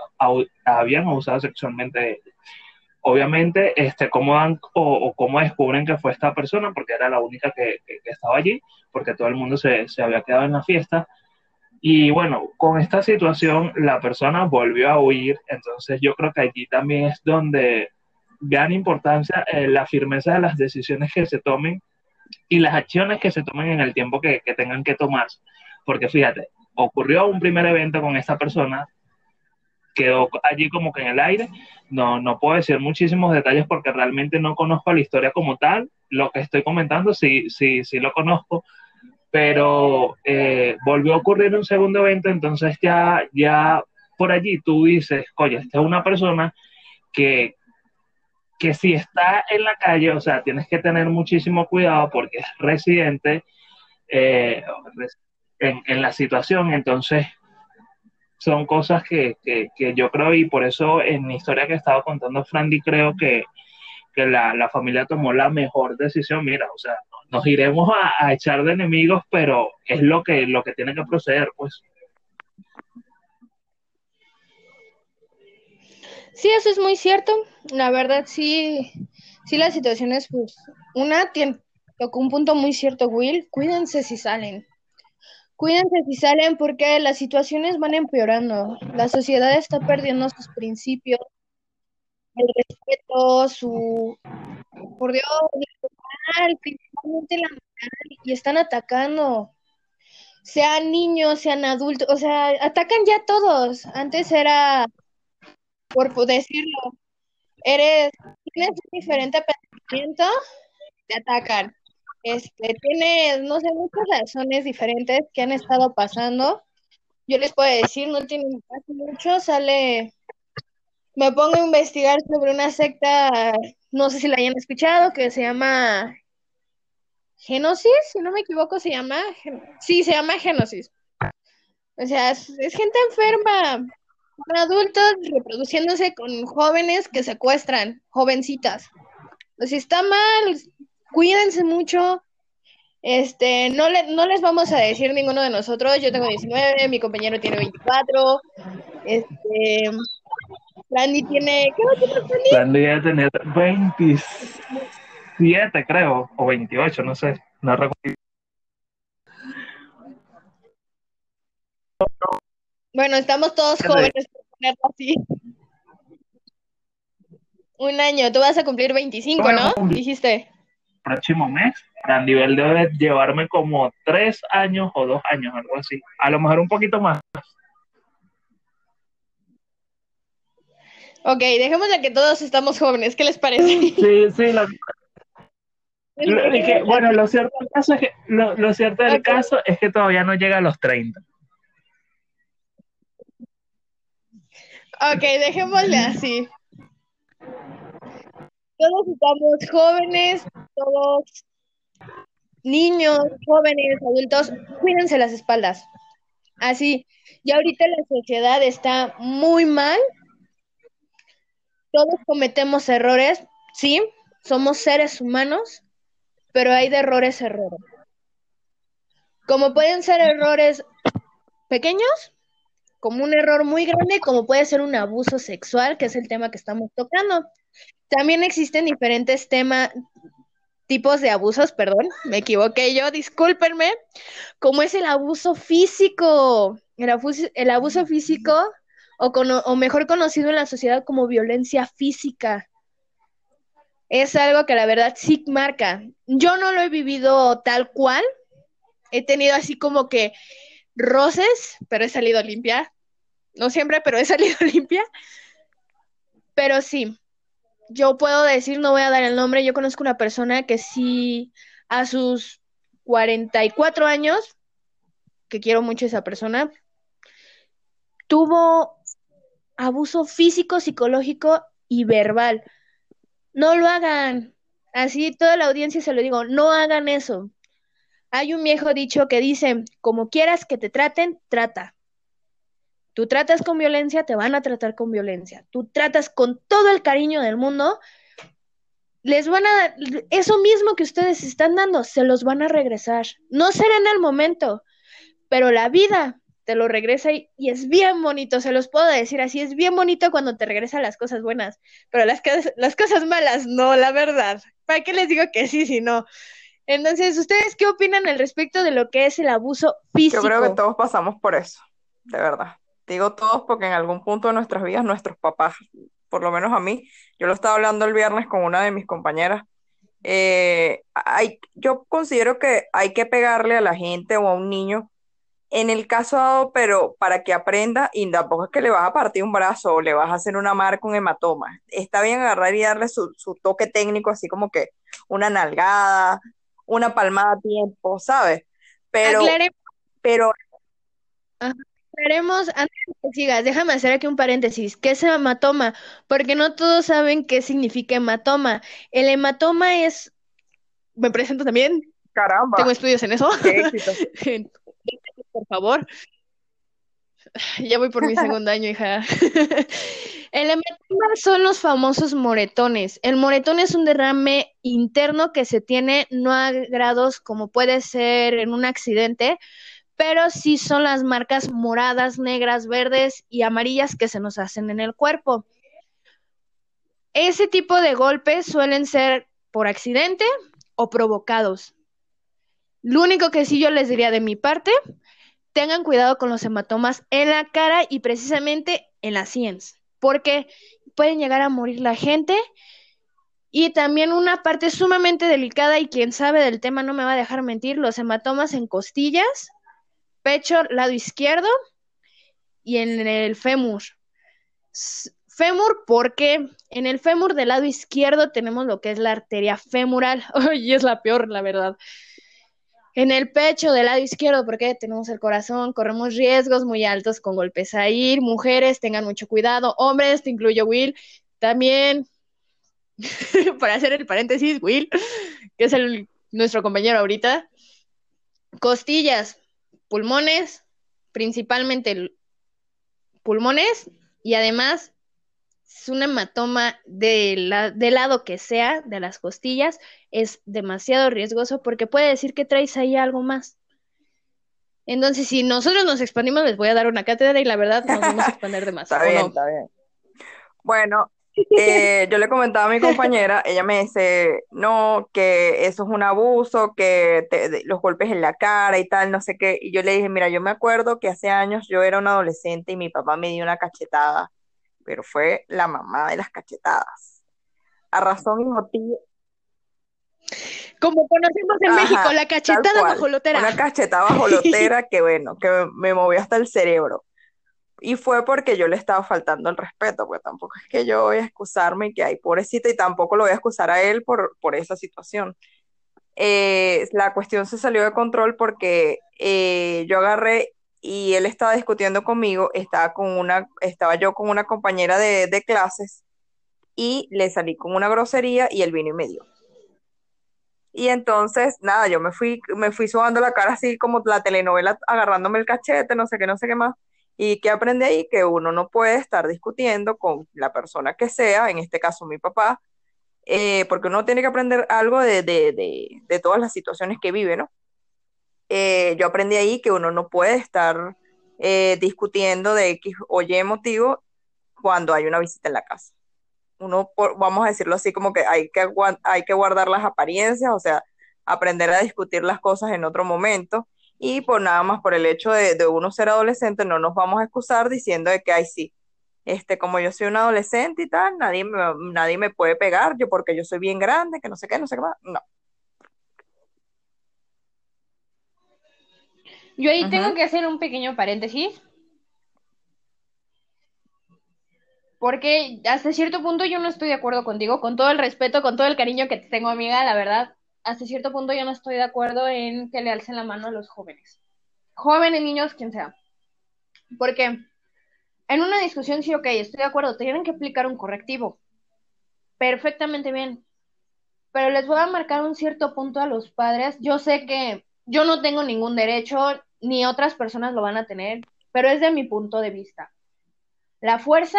habían abusado sexualmente de ella. Obviamente, este, ¿cómo dan o, cómo descubren que fue esta persona? Porque era la única que, estaba allí, porque todo el mundo se, se había quedado en la fiesta. Y bueno, con esta situación la persona volvió a huir, entonces yo creo que allí también es donde gana importancia eh, la firmeza de las decisiones que se tomen y las acciones que se tomen en el tiempo que, que tengan que tomarse. Porque fíjate, ocurrió un primer evento con esta persona, quedó allí como que en el aire, no, no puedo decir muchísimos detalles porque realmente no conozco la historia como tal, lo que estoy comentando sí, sí, sí lo conozco, pero eh, volvió a ocurrir un segundo evento, entonces ya, ya por allí tú dices, oye, esta es una persona que, que si está en la calle, o sea, tienes que tener muchísimo cuidado porque es residente eh, en, la situación, entonces son cosas que, que, que yo creo y por eso en mi historia que estaba contando Frandy creo que, que la, la familia tomó la mejor decisión. Mira, o sea, nos iremos a, a echar de enemigos, pero es lo que, lo que tiene que proceder, pues. Sí, eso es muy cierto. La verdad, sí, sí, las situaciones, pues, una tien- tocó un punto muy cierto, Will. Cuídense si salen. Cuídense si salen porque las situaciones van empeorando. La sociedad está perdiendo sus principios, el respeto, su, por Dios, principalmente la moral, y están atacando. Sean niños, sean adultos, o sea, atacan ya todos. Antes era por po- decirlo, eres, tienes un diferente pensamiento, te atacan. Este, tienes, no sé, muchas razones diferentes que han estado pasando. Yo les puedo decir, no tienen hace mucho, sale, me pongo a investigar sobre una secta, no sé si la hayan escuchado, que se llama Genosis, si no me equivoco, se llama, sí, se llama Genosis. O sea, es gente enferma, son adultos reproduciéndose con jóvenes que secuestran, jovencitas. si está mal, cuídense mucho. Este, no, le, no les vamos a decir ninguno de nosotros. Yo tengo 19, mi compañero tiene 24. Este, Randy tiene. ¿Qué va Randy? Randy tener 27, creo, o 28, no sé. No recuerdo. Bueno, estamos todos jóvenes, por ponerlo así. Un año, tú vas a cumplir 25, ¿no? Dijiste. Próximo mes, a nivel debe llevarme como tres años o dos años, algo así. A lo mejor un poquito más. Ok, dejemos de que todos estamos jóvenes. ¿Qué les parece? Sí, sí. [laughs] Lo, lo, que, bueno, lo cierto del caso es que, lo, lo cierto del okay. caso es que todavía no llega a los 30. Ok, dejémosle así. Todos estamos jóvenes, todos niños, jóvenes, adultos, cuídense las espaldas. Así, y ahorita la sociedad está muy mal. Todos cometemos errores, sí, somos seres humanos, pero hay de errores errores. Como pueden ser errores pequeños, como un error muy grande, como puede ser un abuso sexual, que es el tema que estamos tocando. También existen diferentes temas, tipos de abusos, perdón, me equivoqué yo, discúlpenme, como es el abuso físico, el abuso, físico, o mejor conocido en la sociedad como violencia física. Es algo que la verdad sí marca. Yo no lo he vivido tal cual, he tenido así como que roces, pero he salido limpia. No siempre, pero he [laughs] salido limpia. Pero sí, yo puedo decir, no voy a dar el nombre, yo conozco una persona que sí a sus 44 años, que quiero mucho a esa persona, tuvo abuso físico, psicológico y verbal. No lo hagan. Así toda la audiencia se lo digo, no hagan eso. Hay un viejo dicho que dice, como quieras que te traten, trata. Tú tratas con violencia, te van a tratar con violencia. Tú tratas con todo el cariño del mundo, les van a eso mismo que ustedes están dando, se los van a regresar. No será en el momento, pero la vida te lo regresa y, es bien bonito, se los puedo decir así, es bien bonito cuando te regresan las cosas buenas, pero las, las cosas malas no, la verdad. ¿Para qué les digo que sí si no? Entonces, ¿ustedes qué opinan al respecto de lo que es el abuso físico? Yo creo que todos pasamos por eso, de verdad. Digo todos porque en algún punto de nuestras vidas nuestros papás, por lo menos a mí, yo lo estaba hablando el viernes con una de mis compañeras, eh, hay, yo considero que hay que pegarle a la gente o a un niño en el caso dado, pero para que aprenda, y tampoco es que le vas a partir un brazo o le vas a hacer una marca, un hematoma. Está bien agarrar y darle su, su toque técnico, así como que una nalgada, una palmada a tiempo, ¿sabes? Pero, pero Aclaremos, antes de que sigas, déjame hacer aquí un paréntesis. ¿Qué es hematoma? Porque no todos saben qué significa hematoma. El hematoma es. Me presento también. Caramba. Tengo estudios en eso. Qué éxito. [laughs] por favor. [laughs] Ya voy por mi [laughs] segundo año, hija. [laughs] El hematoma son los famosos moretones. El moretón es un derrame interno que se tiene no a grados como puede ser en un accidente, pero sí son las marcas moradas, negras, verdes y amarillas que se nos hacen en el cuerpo. Ese tipo de golpes suelen ser por accidente o provocados. Lo único que sí yo les diría de mi parte, tengan cuidado con los hematomas en la cara y precisamente en las sienes, porque pueden llegar a morir la gente. Y también una parte sumamente delicada y quien sabe del tema no me va a dejar mentir, los hematomas en costillas, pecho, lado izquierdo y en el fémur. Fémur porque en el fémur del lado izquierdo tenemos lo que es la arteria femoral, [laughs] y es la peor, la verdad en el pecho del lado izquierdo porque tenemos el corazón, corremos riesgos muy altos con golpes a ir, mujeres tengan mucho cuidado, hombres, te incluyo Will, también, [laughs] para hacer el paréntesis, Will, que es nuestro compañero ahorita, costillas, pulmones, principalmente pulmones y además es un hematoma del lado que sea, de las costillas, es demasiado riesgoso porque puede decir que traes ahí algo más. Entonces, si nosotros nos expandimos, les voy a dar una cátedra y la verdad nos vamos a expandir de [laughs] más. está bien, está bien. Bueno, eh, yo le comentaba a mi compañera, [laughs] ella me dice, no, que eso es un abuso, que los golpes en la cara y tal, no sé qué. Y yo le dije, mira, yo me acuerdo que hace años yo era un adolescente y mi papá me dio una cachetada, pero fue la mamá de las cachetadas. A razón y motivo, como conocemos en México, la cachetada bajolotera. Una cachetada bajolotera [laughs] que bueno, que me movió hasta el cerebro. Y fue porque yo le estaba faltando el respeto, porque tampoco es que yo voy a excusarme y que hay pobrecita y tampoco lo voy a excusar a él por, por esa situación. Eh, la cuestión se salió de control porque eh, yo agarré y él estaba discutiendo conmigo, estaba, con una, estaba yo con una compañera de, de clases y le salí con una grosería y él vino y me dio. Y entonces, nada, yo me fui, me fui subando la cara así como la telenovela, agarrándome el cachete, no sé qué, no sé qué más. Y que aprendí ahí que uno no puede estar discutiendo con la persona que sea, en este caso mi papá, eh, porque uno tiene que aprender algo de, de, de, de todas las situaciones que vive, ¿no? Eh, yo aprendí ahí que uno no puede estar eh, discutiendo de X o Y motivo cuando hay una visita en la casa uno, vamos a decirlo así, como que hay que, hay que guardar las apariencias, o sea, aprender a discutir las cosas en otro momento. Y por nada más por el hecho de, de uno ser adolescente, no nos vamos a excusar diciendo de que, ay, sí, este, como yo soy un adolescente y tal, nadie me, nadie me puede pegar, yo porque yo soy bien grande, que no sé qué, no sé qué más. No. Yo ahí tengo que hacer un pequeño paréntesis porque hasta cierto punto yo no estoy de acuerdo contigo, con todo el respeto, con todo el cariño que te tengo, amiga, la verdad, hasta cierto punto yo no estoy de acuerdo en que le alcen la mano a los jóvenes. Jóvenes, niños, quien sea. Porque en una discusión sí, ok, estoy de acuerdo, tienen que aplicar un correctivo. Perfectamente bien. Pero les voy a marcar un cierto punto a los padres. Yo sé que yo no tengo ningún derecho, ni otras personas lo van a tener, pero es de mi punto de vista. La fuerza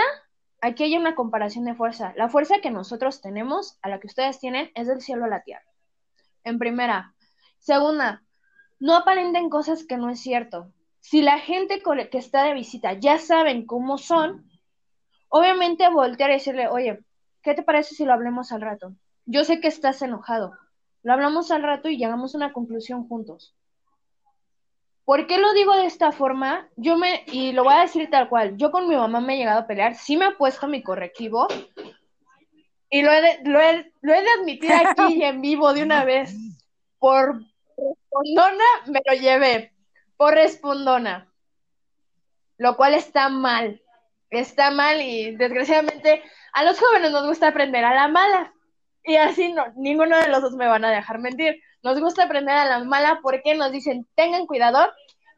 aquí hay una comparación de fuerza. La fuerza que nosotros tenemos a la que ustedes tienen es del cielo a la tierra. En primera. Segunda, no aparenten cosas que no es cierto. Si la gente que está de visita ya saben cómo son, obviamente voltear y decirle, oye, ¿qué te parece si lo hablemos al rato? Yo sé que estás enojado. Lo hablamos al rato y llegamos a una conclusión juntos. ¿Por qué lo digo de esta forma? Yo me, y lo voy a decir tal cual, yo con mi mamá me he llegado a pelear, sí me ha puesto mi correctivo, y lo he de, lo he, lo he de admitir aquí y en vivo de una vez. Por respondona me lo llevé, por respondona, lo cual está mal, está mal y desgraciadamente a los jóvenes nos gusta aprender a la mala, y así no, ninguno de los dos me van a dejar mentir. Nos gusta aprender a la mala porque nos dicen, tengan cuidado,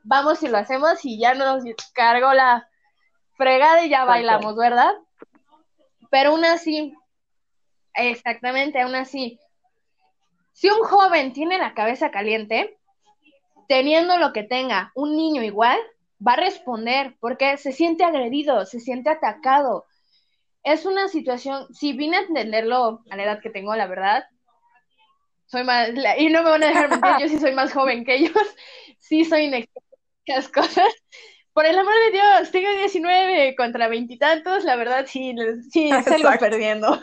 vamos y lo hacemos y ya nos cargo la fregada y ya bailamos, ¿verdad? Pero aún así, exactamente, aún así, si un joven tiene la cabeza caliente, teniendo lo que tenga, un niño igual, va a responder porque se siente agredido, se siente atacado. Es una situación, si vine a entenderlo a la edad que tengo, la verdad, soy más, y no me van a dejar mentir, yo sí soy más joven que ellos, [laughs] sí soy inexperta cosas. Por el amor de Dios, tengo 19 contra veintitantos, la verdad sí, sí [laughs] salgo perdiendo.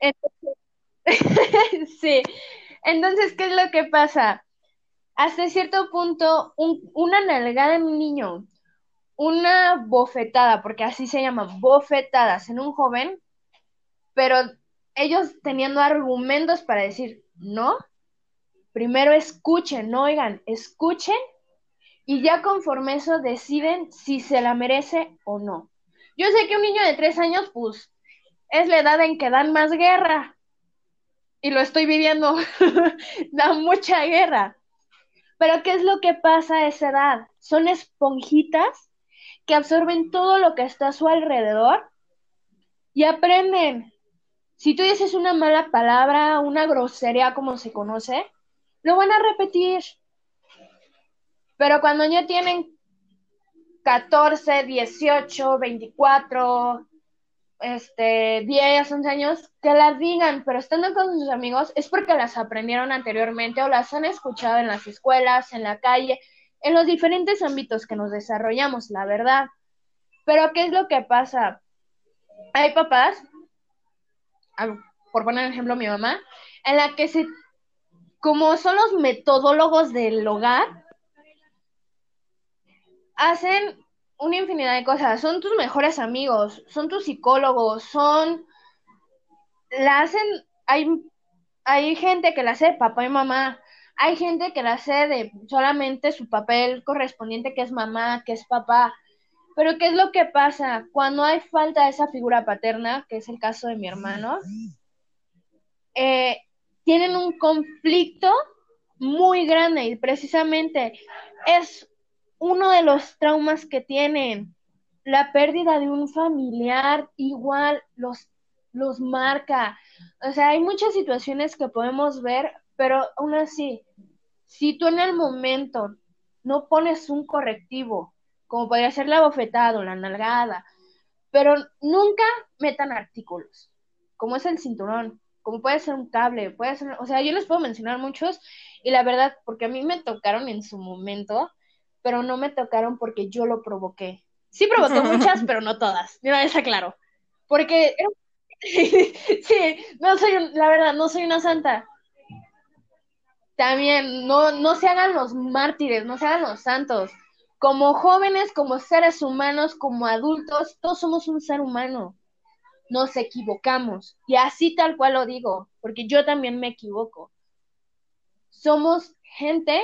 [laughs] sí, entonces, ¿qué es lo que pasa? Hasta cierto punto, una nalgada en un niño, una bofetada, porque así se llaman, bofetadas en un joven, pero ellos teniendo argumentos para decir, no, primero escuchen, no oigan, escuchen y ya conforme eso deciden si se la merece o no. Yo sé que un niño de tres años, pues, es la edad en que dan más guerra. Y lo estoy viviendo. [laughs] da mucha guerra. Pero ¿qué es lo que pasa a esa edad? Son esponjitas que absorben todo lo que está a su alrededor y aprenden. Si tú dices una mala palabra, una grosería como se conoce, lo van a repetir. Pero cuando ya tienen 14, 18, 24, este, 10, 11 años, que las digan, pero estando con sus amigos es porque las aprendieron anteriormente o las han escuchado en las escuelas, en la calle, en los diferentes ámbitos que nos desarrollamos, la verdad. Pero ¿qué es lo que pasa? Hay papás, por poner ejemplo mi mamá, en la que se, como son los metodólogos del hogar, hacen una infinidad de cosas. Son tus mejores amigos, son tus psicólogos, son... La hacen... Hay, hay gente que la hace papá y mamá. Hay gente que la hace de solamente su papel correspondiente, que es mamá, que es papá. Pero ¿qué es lo que pasa? Cuando hay falta de esa figura paterna, que es el caso de mi hermano, eh, tienen un conflicto muy grande y precisamente es uno de los traumas que tienen. La pérdida de un familiar igual los, los marca. O sea, hay muchas situaciones que podemos ver, pero aún así, si tú en el momento no pones un correctivo, como podría ser la bofetada o la nalgada, pero nunca metan artículos, como es el cinturón, como puede ser un cable, puede ser, o sea, yo les puedo mencionar muchos y la verdad, porque a mí me tocaron en su momento, pero no me tocaron porque yo lo provoqué. Sí provoqué [laughs] muchas, pero no todas. Mira, esa claro. Porque [laughs] sí, no soy, la verdad, no soy una santa. También, no, no se hagan los mártires, no se hagan los santos. Como jóvenes, como seres humanos, como adultos, todos somos un ser humano. Nos equivocamos. Y así tal cual lo digo, porque yo también me equivoco. Somos gente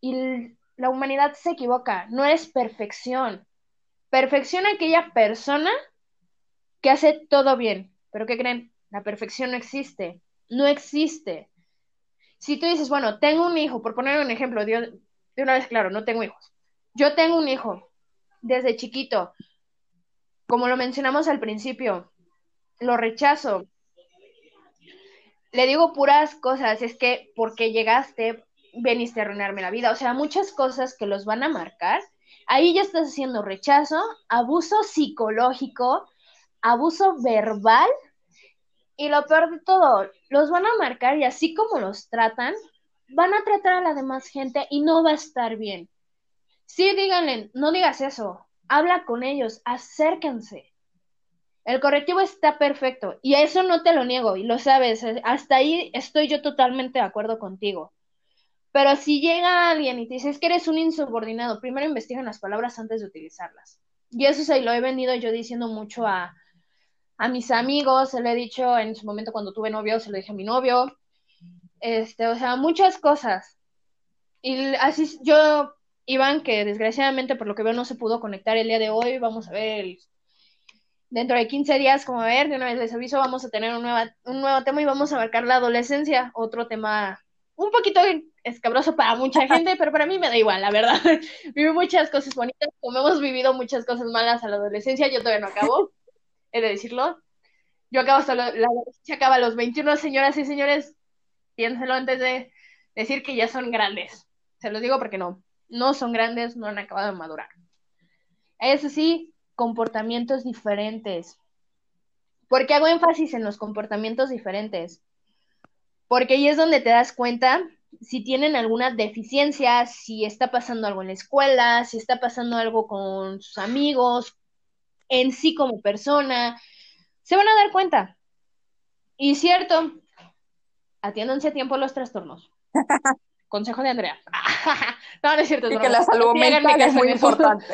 y la humanidad se equivoca, no es perfección. Perfección aquella persona que hace todo bien. Pero ¿qué creen? La perfección no existe. No existe. Si tú dices, bueno, tengo un hijo, por poner un ejemplo, de, una vez claro, no tengo hijos. Yo tengo un hijo desde chiquito. Como lo mencionamos al principio, lo rechazo. Le digo puras cosas, es que porque llegaste, veniste a arruinarme la vida. O sea, muchas cosas que los van a marcar. Ahí ya estás haciendo rechazo, abuso psicológico, abuso verbal y lo peor de todo, los van a marcar y así como los tratan, van a tratar a la demás gente y no va a estar bien. Sí, díganle, no digas eso, habla con ellos, acérquense. El correctivo está perfecto y eso no te lo niego y lo sabes, hasta ahí estoy yo totalmente de acuerdo contigo. Pero si llega alguien y te dice, que eres un insubordinado, primero investigan las palabras antes de utilizarlas. Y eso se lo he venido yo diciendo mucho a, a mis amigos, se lo he dicho en su momento cuando tuve novio, se lo dije a mi novio. Este, o sea, muchas cosas. Y así yo, Iván, que desgraciadamente por lo que veo no se pudo conectar el día de hoy, vamos a ver dentro de 15 días, como a ver, de una vez les aviso, vamos a tener un, nueva, un nuevo tema y vamos a abarcar la adolescencia, otro tema un poquito escabroso para mucha [laughs] gente, pero para mí me da igual, la verdad. [laughs] Viví muchas cosas bonitas, como hemos vivido muchas cosas malas a la adolescencia, yo todavía no acabo, he de decirlo. Yo acabo hasta la, adolescencia acaba a los 21, señoras y señores, piénselo antes de decir que ya son grandes. Se los digo porque no, no son grandes, no han acabado de madurar. Eso sí, comportamientos diferentes. ¿Por qué hago énfasis en los comportamientos diferentes? porque ahí es donde te das cuenta si tienen alguna deficiencia, si está pasando algo en la escuela, si está pasando algo con sus amigos, en sí como persona, se van a dar cuenta. Y cierto, atiéndanse a tiempo los trastornos. [laughs] Consejo de Andrea. [laughs] no, no es cierto. Y que la salud mental es muy importante.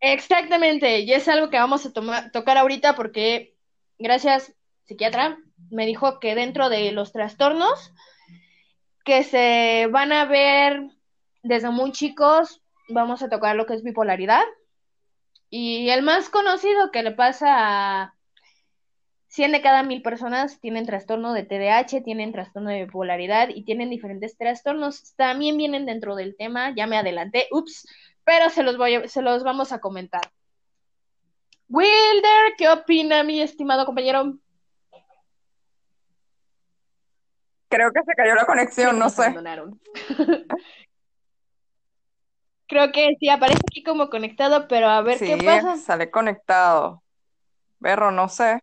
Exactamente, y es algo que vamos a tocar ahorita porque gracias psiquiatra, me dijo que dentro de los trastornos que se van a ver desde muy chicos, vamos a tocar lo que es bipolaridad. Y el más conocido que le pasa a 100 de cada mil personas tienen trastorno de TDAH, tienen trastorno de bipolaridad y tienen diferentes trastornos. También vienen dentro del tema, ya me adelanté, ups, pero se los, voy se los vamos a comentar. Wilder, ¿qué opina mi estimado compañero? Creo que se cayó la conexión, no sé. [laughs] Creo que sí, aparece aquí como conectado, pero a ver qué pasa. sale conectado. Berro, no sé.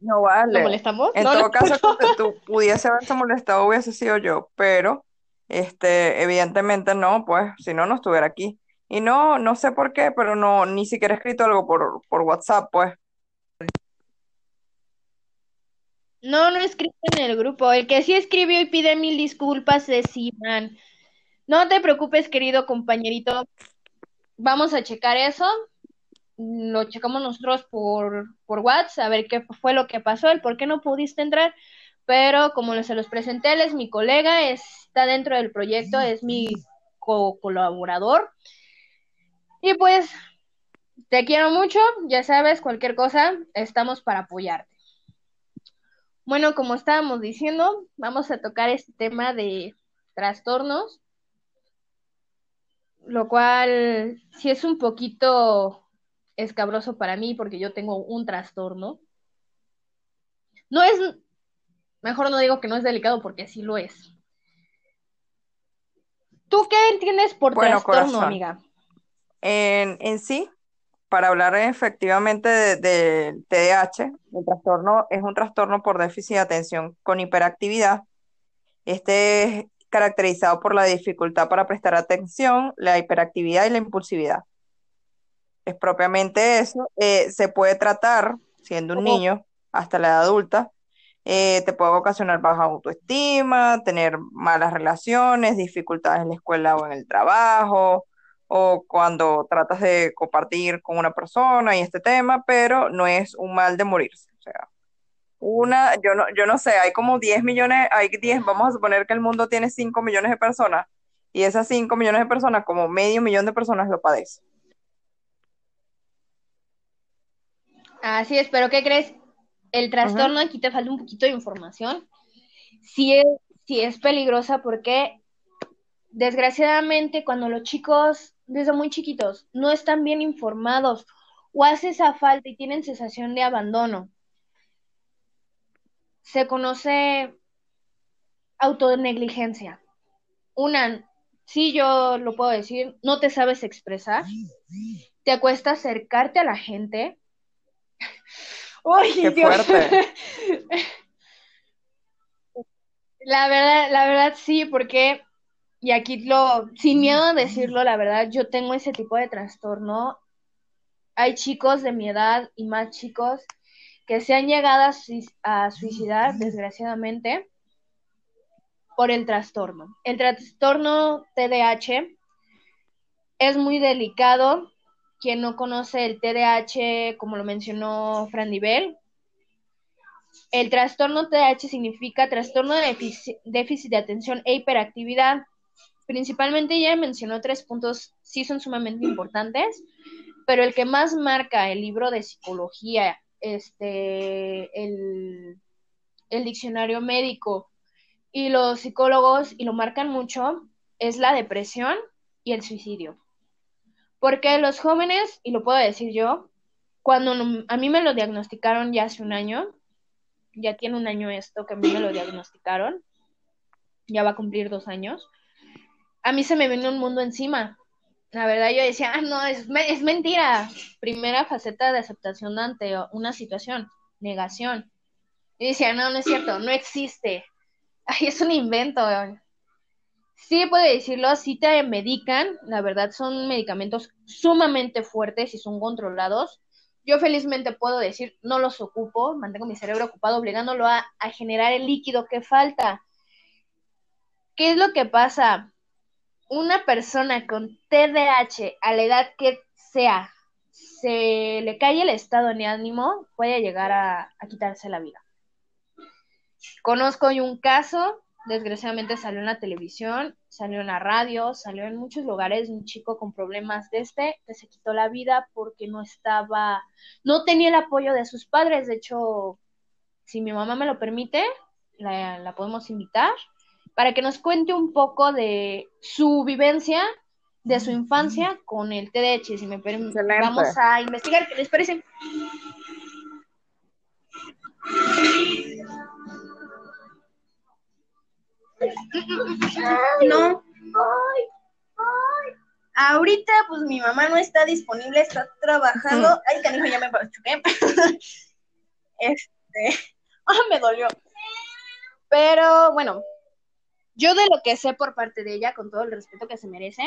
No vale. ¿Lo molestamos? En todo caso, que tú [laughs] pudiese haberse molestado, hubiese sido yo, pero este, evidentemente no, pues, si no, no estuviera aquí. Y no, no sé por qué, pero no, ni siquiera he escrito algo por, por WhatsApp, pues. No, no escribe en el grupo. El que sí escribió y pide mil disculpas es Iván. No te preocupes, querido compañerito. Vamos a checar eso. Lo checamos nosotros por, por WhatsApp, a ver qué fue lo que pasó, el por qué no pudiste entrar. Pero como se los presenté, él es mi colega, está dentro del proyecto, es mi co colaborador. Y pues, te quiero mucho, ya sabes, cualquier cosa, estamos para apoyarte. Bueno, como estábamos diciendo, vamos a tocar este tema de trastornos, lo cual sí es un poquito escabroso para mí porque yo tengo un trastorno. No es, mejor no digo que no es delicado porque sí lo es. ¿Tú qué entiendes por trastorno, amiga? En, en sí, para hablar efectivamente del de, TDAH, el trastorno es un trastorno por déficit de atención con hiperactividad. Este es caracterizado por la dificultad para prestar atención, la hiperactividad y la impulsividad. Es propiamente eso. Eh, se puede tratar siendo un niño hasta la edad adulta. Eh, te puede ocasionar baja autoestima, tener malas relaciones, dificultades en la escuela o en el trabajo, o cuando tratas de compartir con una persona y este tema, pero no es un mal de morirse. O sea, una, yo no, yo no sé, hay como 10 millones, hay 10, vamos a suponer que el mundo tiene 5 millones de personas, y esas 5 millones de personas, como medio millón de personas lo padecen. Así es, pero ¿qué crees? El trastorno, aquí te falta un poquito de información. Si es, si es peligrosa porque desgraciadamente cuando los chicos desde muy chiquitos no están bien informados o hace esa falta y tienen sensación de abandono. Se conoce autonegligencia. Una, sí, yo lo puedo decir, no te sabes expresar, te cuesta acercarte a la gente. ¡Uy, Qué fuerte! [laughs] la verdad, la verdad sí, porque y aquí lo, sin miedo a decirlo, la verdad, yo tengo ese tipo de trastorno. Hay chicos de mi edad y más chicos que se han llegado a, suicidar, desgraciadamente, por el trastorno. El trastorno TDAH es muy delicado. Quien no conoce el TDAH, como lo mencionó Fran Bell, el trastorno TDAH significa trastorno de déficit de atención e hiperactividad Principalmente ella mencionó tres puntos, sí son sumamente importantes, pero el que más marca el libro de psicología, este, el diccionario médico y los psicólogos, y lo marcan mucho, es la depresión y el suicidio. Porque los jóvenes, y lo puedo decir yo, cuando a mí me lo diagnosticaron ya hace un año, ya tiene un año esto que a mí me lo [clears throat] diagnosticaron, ya va a cumplir dos años, a mí se me vino un mundo encima. La verdad, yo decía, ah, no, es, es mentira. Primera faceta de aceptación ante una situación, negación. Y decía, no, no es cierto, no existe. Ay, es un invento. Sí, puede decirlo, sí te medican, la verdad son medicamentos sumamente fuertes y son controlados. Yo felizmente puedo decir, no los ocupo, mantengo mi cerebro ocupado obligándolo a, a generar el líquido que falta. ¿Qué es lo que pasa? una persona con TDAH a la edad que sea, se le cae el estado de ánimo, puede llegar a, quitarse la vida. Conozco un caso, desgraciadamente salió en la televisión, salió en la radio, salió en muchos lugares, un chico con problemas de este que se quitó la vida porque no estaba, no tenía el apoyo de sus padres. De hecho, si mi mamá me lo permite, la, la podemos invitar para que nos cuente un poco de su vivencia, de su infancia con el TDH, si me permiten. Vamos a investigar, ¿qué les parece? No. Ahorita, pues mi mamá no está disponible, está trabajando. Ay, canijo, ya me choqué. [laughs] este, [laughs] ah, me dolió. Pero bueno, yo de lo que sé por parte de ella, con todo el respeto que se merece,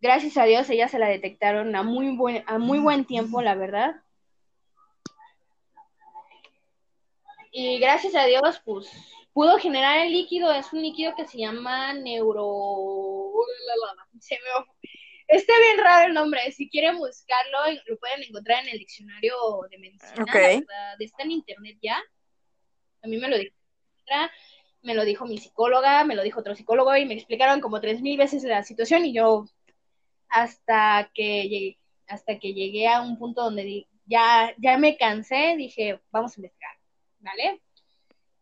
gracias a Dios ella se la detectaron a muy buen, a muy buen tiempo, la verdad. Y gracias a Dios, pues pudo generar el líquido, es un líquido que se llama neuro... Está bien raro el nombre, si quieren buscarlo, lo pueden encontrar en el diccionario de medicina, está en internet ya. A mí me lo dijo, me lo dijo mi psicóloga, me lo dijo otro psicólogo y me explicaron como tres mil veces la situación y yo hasta que llegué, hasta que llegué a un punto donde ya, ya me cansé, dije, vamos a investigar, ¿vale?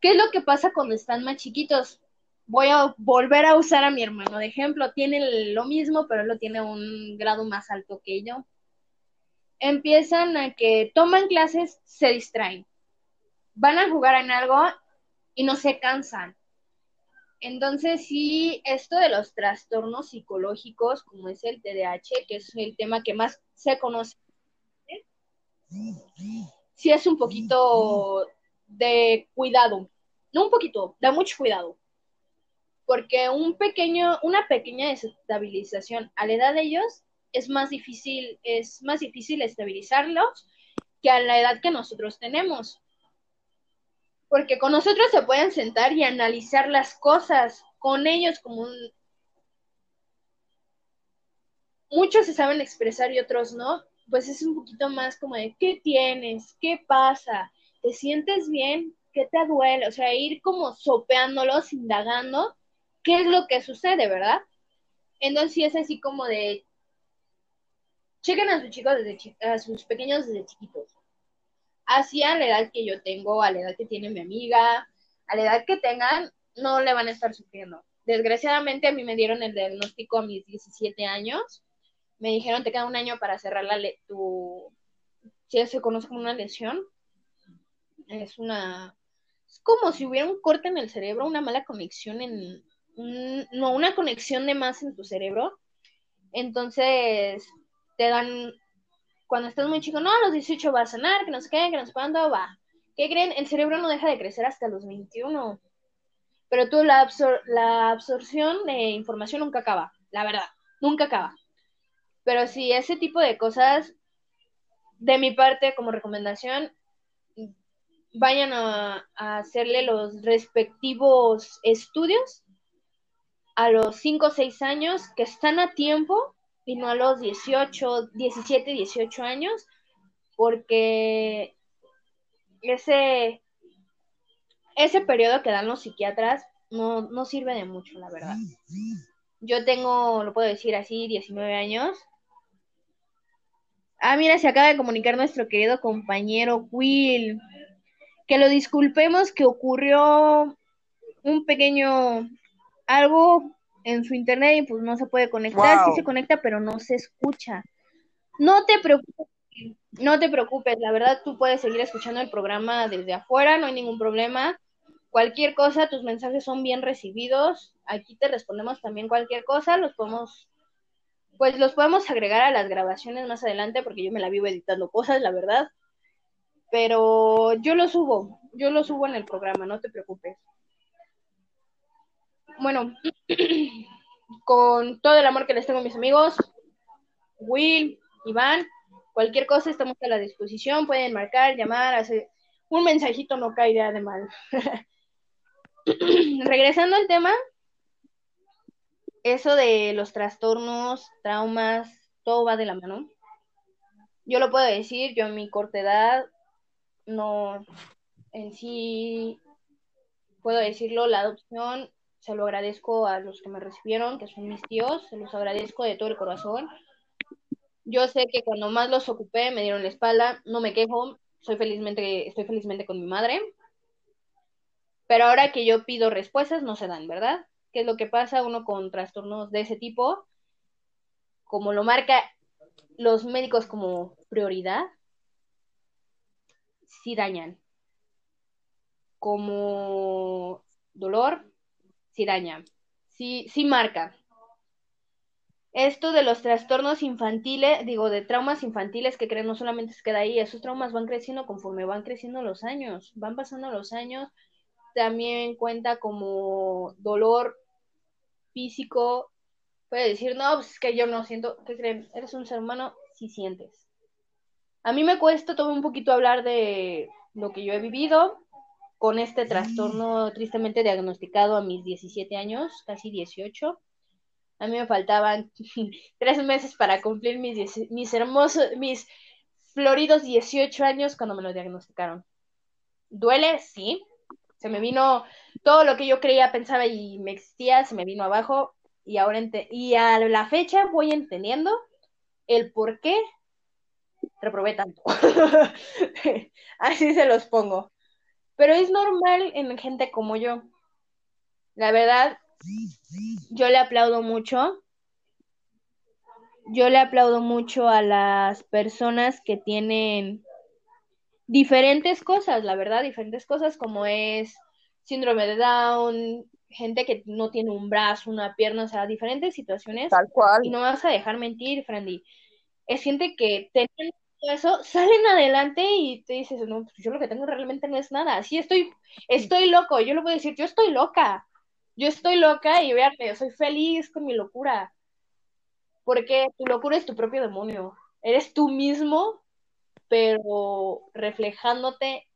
¿Qué es lo que pasa cuando están más chiquitos? Voy a volver a usar a mi hermano de ejemplo. Tiene lo mismo, pero él lo tiene un grado más alto que yo. Empiezan a que toman clases, se distraen. Van a jugar en algo y no se cansan. Entonces, sí, esto de los trastornos psicológicos, como es el TDAH, que es el tema que más se conoce, sí es un poquito de cuidado no un poquito, da mucho cuidado. Porque un pequeño, una pequeña desestabilización a la edad de ellos es más difícil, es más difícil estabilizarlos que a la edad que nosotros tenemos. Porque con nosotros se pueden sentar y analizar las cosas, con ellos como un... Muchos se saben expresar y otros no, pues es un poquito más como de, ¿qué tienes? ¿Qué pasa? ¿Te sientes bien? ¿qué te duele? O sea, ir como sopeándolos, indagando qué es lo que sucede, ¿verdad? Entonces sí es así como de, chequen a sus chicos desde a sus pequeños desde chiquitos. Así a la edad que yo tengo, a la edad que tiene mi amiga, a la edad que tengan, no le van a estar sufriendo. Desgraciadamente a mí me dieron el diagnóstico a mis 17 años. Me dijeron, te queda un año para cerrar la tu, si se conoce como una lesión. Es una, es como si hubiera un corte en el cerebro, una mala conexión en, no, una conexión de más en tu cerebro. Entonces, te dan, cuando estás muy chico, no, a los 18 va a sanar, que no sé que no sé cuándo, va. ¿Qué creen? El cerebro no deja de crecer hasta los 21. Pero tú, la, la absorción de información nunca acaba, la verdad, nunca acaba. Pero si ese tipo de cosas, de mi parte, como recomendación, vayan a, hacerle los respectivos estudios a los 5 o 6 años que están a tiempo y no a los 18, 17, 18 años, porque ese, ese periodo que dan los psiquiatras no, no sirve de mucho, la verdad. Yo tengo, lo puedo decir así, 19 años. Ah, mira, se acaba de comunicar nuestro querido compañero Will que lo disculpemos que ocurrió un pequeño algo en su internet y pues no se puede conectar, sí se conecta pero no se escucha. No te preocupes, no te preocupes, la verdad tú puedes seguir escuchando el programa desde afuera, no hay ningún problema. Cualquier cosa, tus mensajes son bien recibidos. Aquí te respondemos también cualquier cosa, los podemos pues los podemos agregar a las grabaciones más adelante porque yo me la vivo editando cosas, la verdad pero yo lo subo, yo lo subo en el programa, no te preocupes. Bueno, [clears throat] con todo el amor que les tengo a mis amigos, Will, Iván, cualquier cosa estamos a la disposición, pueden marcar, llamar, hacer un mensajito no caerá de mal. [clears throat] Regresando al tema, eso de los trastornos, traumas, todo va de la mano. Yo lo puedo decir, yo en mi corta edad no, en sí, puedo decirlo, la adopción se lo agradezco a los que me recibieron, que son mis tíos, se los agradezco de todo el corazón. Yo sé que cuando más los ocupé me dieron la espalda, no me quejo, soy felizmente, estoy felizmente con mi madre. Pero ahora que yo pido respuestas no se dan, ¿verdad? ¿Qué es lo que pasa uno con trastornos de ese tipo? Como lo marca los médicos como prioridad, sí dañan. Como dolor, sí dañan. Sí, sí marca. esto de los trastornos infantiles, digo, de traumas infantiles que creen no solamente se queda ahí, esos traumas van creciendo conforme van creciendo los años, van pasando los años, también cuenta como dolor físico, puede decir, no, pues es que yo no siento, ¿qué creen? Eres un ser humano, si sientes. A mí me cuesta todo un poquito hablar de lo que yo he vivido con este trastorno tristemente diagnosticado a mis 17 años, casi 18 a mí me faltaban [laughs] tres meses para cumplir mis, mis hermosos, mis floridos 18 años cuando me lo diagnosticaron. ¿Duele? Sí. Se me vino todo lo que yo creía, pensaba y me existía, se me vino abajo. Y ahora y a la fecha voy entendiendo el por qué reprobé tanto. [laughs] Así se los pongo. Pero es normal en gente como yo. La verdad, yo le aplaudo mucho. Yo le aplaudo mucho a las personas que tienen diferentes cosas, la verdad, diferentes cosas como es síndrome de Down, gente que no tiene un brazo, una pierna, o sea, diferentes situaciones. Tal cual. Y no me vas a dejar mentir, Frandy. Es gente que teniendo eso, salen adelante y te dices, no, pues yo lo que tengo realmente no es nada. Sí, estoy, estoy loco. Yo lo puedo decir, yo estoy loca yo estoy loca y véanme, yo soy feliz con mi locura. Porque tu locura es tu propio demonio. Eres tú mismo, pero reflejándote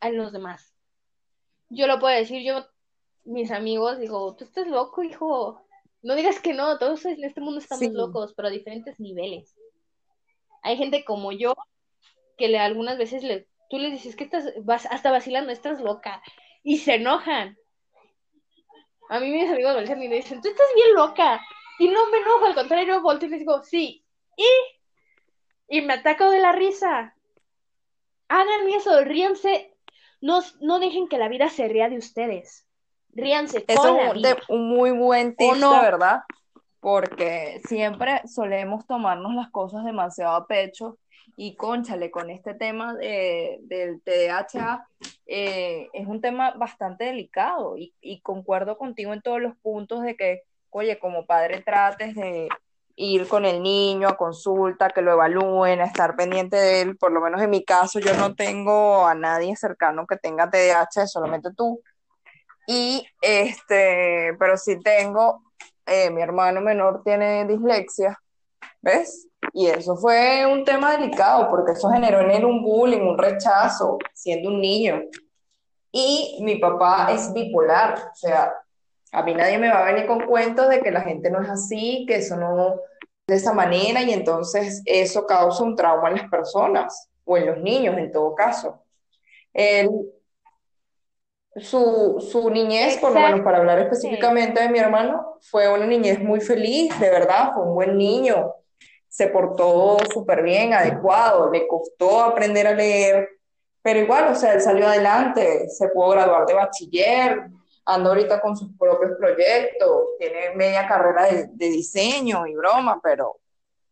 en los demás. Yo lo puedo decir, yo, mis amigos, digo, tú estás loco, hijo. No digas que no, todos en este mundo estamos locos, pero a diferentes niveles. Hay gente como yo que le, algunas veces le, tú les dices que estás vas, hasta vacilando, estás loca. Y se enojan. A mí mis amigos me dicen y me dicen, tú estás bien loca. Y no me enojo, al contrario, volteo y les digo, sí. Y, y me ataco de la risa. Hagan eso, ríanse. No, no dejen que la vida se ría de ustedes. Ríanse es un, un muy buen tip, verdad. Porque siempre solemos tomarnos las cosas demasiado a pecho y conchale, con este tema del TDAH, eh, es un tema bastante delicado y, y, concuerdo contigo en todos los puntos de que, oye, como padre trates de ir con el niño a consulta, que lo evalúen, a estar pendiente de él. Por lo menos en mi caso, yo no tengo a nadie cercano que tenga TDAH, solamente tú. Y este, pero sí tengo, eh, mi hermano menor tiene dislexia, ¿ves? Y eso fue un tema delicado porque eso generó en él un bullying, un rechazo, siendo un niño. Y mi papá es bipolar, o sea, a mí nadie me va a venir con cuentos de que la gente no es así, que eso no de esa manera y entonces eso causa un trauma en las personas o en los niños en todo caso. Su, su niñez, por lo menos para hablar específicamente de mi hermano, fue una niñez muy feliz, de verdad, fue un buen niño, se portó súper bien, adecuado, le costó aprender a leer, pero igual, o sea, él salió adelante, se pudo graduar de bachiller, anda ahorita con sus propios proyectos, tiene media carrera de, diseño y broma, pero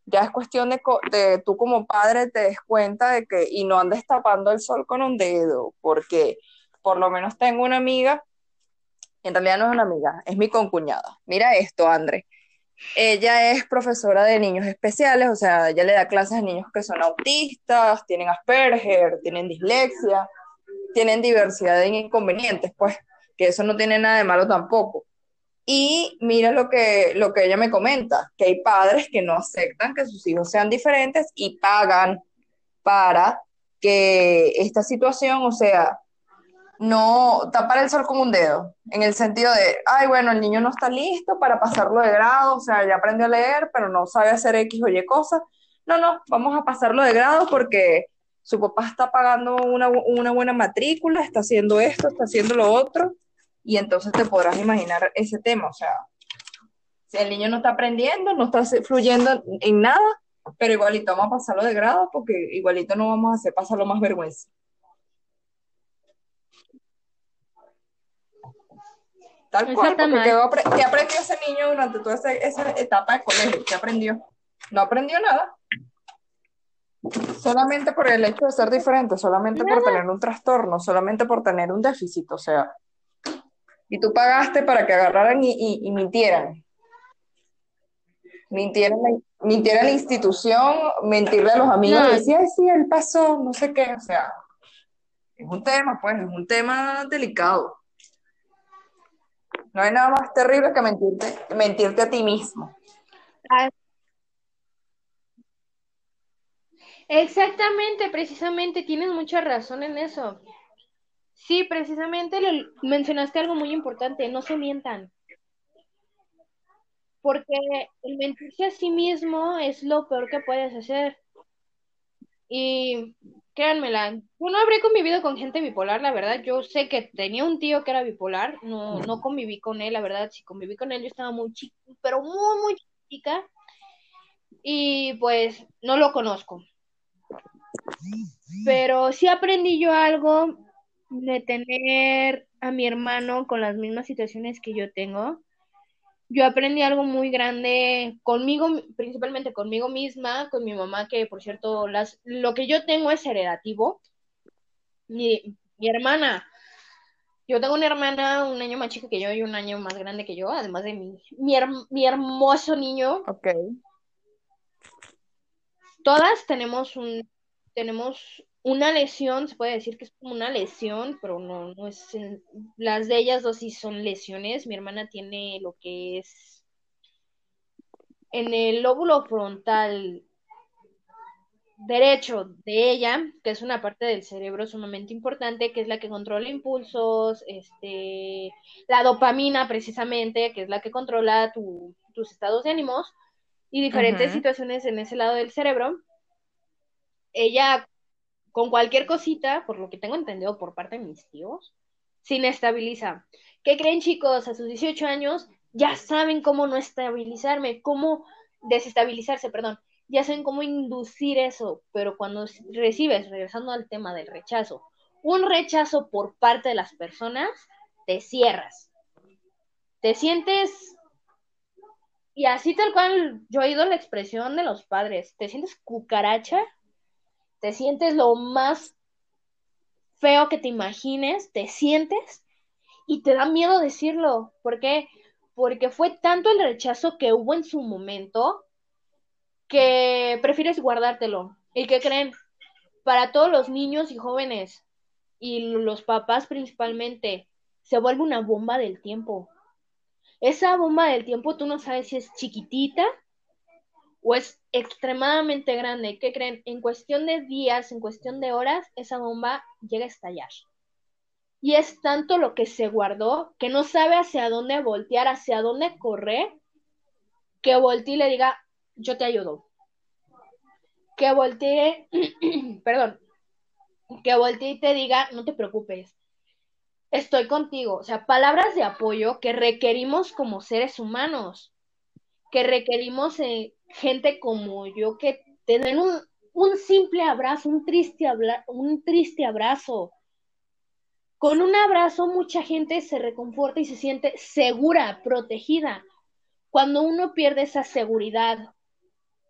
ya es cuestión de, de, tú como padre te des cuenta de que, y no andes tapando el sol con un dedo, porque por lo menos tengo una amiga, en realidad no es una amiga, es mi concuñada. Mira esto, André. Ella es profesora de niños especiales, o sea, ella le da clases a niños que son autistas, tienen Asperger, tienen dislexia, tienen diversidad de inconvenientes, pues, que eso no tiene nada de malo tampoco. Y mira lo que, lo que ella me comenta, que hay padres que no aceptan que sus hijos sean diferentes y pagan para que esta situación, o sea, no tapar el sol con un dedo, en el sentido de, ay, bueno, el niño no está listo para pasarlo de grado, o sea, ya aprendió a leer, pero no sabe hacer X o Y cosas. No, no, vamos a pasarlo de grado porque su papá está pagando una, una buena matrícula, está haciendo esto, está haciendo lo otro, y entonces te podrás imaginar ese tema, o sea, si el niño no está aprendiendo, no está fluyendo en nada, pero igualito vamos a pasarlo de grado porque igualito no vamos a hacer pasarlo más vergüenza. Tal cual, porque ¿qué, aprendió ese niño durante toda esa, etapa de colegio? ¿Qué aprendió? No aprendió nada. Solamente por el hecho de ser diferente, solamente por tener un trastorno, solamente por tener un déficit, o sea. Y tú pagaste para que agarraran y, y, mintieran. Mintiera en la, mintiera en la institución, mentirle a los amigos No. ay, sí, él pasó, no sé qué, o sea, es un tema, pues, es un tema delicado. No hay nada más terrible que mentirte, mentirte a ti mismo. Exactamente, precisamente, tienes mucha razón en eso. Sí, precisamente lo- mencionaste algo muy importante, no se mientan. Porque el mentirse a sí mismo es lo peor que puedes hacer. Y créanmela, yo no habré convivido con gente bipolar, la verdad. Yo sé que tenía un tío que era bipolar, no, no conviví con él, la verdad. Si conviví con él, yo estaba muy chica, pero muy, muy chica. Y pues no lo conozco. Pero sí aprendí yo algo de tener a mi hermano con las mismas situaciones que yo tengo. Yo aprendí algo muy grande conmigo, principalmente conmigo misma, con mi mamá, que por cierto, las, lo que yo tengo es heredativo. Mi, mi hermana, yo tengo una hermana un año más chica que yo y un año más grande que yo, además de mi, mi, her- mi hermoso niño. Ok. Todas tenemos un, tenemos una lesión, se puede decir que es como una lesión, pero no, no es, en- las de ellas dos sí son lesiones. Mi hermana tiene lo que es en el lóbulo frontal derecho de ella, que es una parte del cerebro sumamente importante, que es la que controla impulsos, este, la dopamina precisamente, que es la que controla tu- tus estados de ánimos y diferentes situaciones en ese lado del cerebro. Ella, con cualquier cosita, por lo que tengo entendido por parte de mis tíos, se inestabiliza. ¿Qué creen, chicos? A sus 18 años ya saben cómo no estabilizarme, cómo desestabilizarse, perdón. Ya saben cómo inducir eso, pero cuando recibes, regresando al tema del rechazo, un rechazo por parte de las personas, te cierras. Te sientes y así tal cual, yo he oído la expresión de los padres, te sientes cucaracha, te sientes lo más feo que te imagines, te sientes y te da miedo decirlo. ¿Por qué? Porque fue tanto el rechazo que hubo en su momento que prefieres guardártelo. ¿Y qué creen? Para todos los niños y jóvenes y los papás principalmente, se vuelve una bomba del tiempo. Esa bomba del tiempo tú no sabes si es chiquitita o es extremadamente grande. ¿Qué creen? En cuestión de días, en cuestión de horas, esa bomba llega a estallar. Y es tanto lo que se guardó que no sabe hacia dónde voltear, hacia dónde correr, que voltee y le diga, yo te ayudo. Que voltee, [clears throat] perdón, que voltee y te diga, no te preocupes, estoy contigo. O sea, palabras de apoyo que requerimos como seres humanos, que requerimos eh, gente como yo que te den un, un simple abrazo, un triste, abra un triste abrazo. Con un abrazo mucha gente se reconforta y se siente segura, protegida. Cuando uno pierde esa seguridad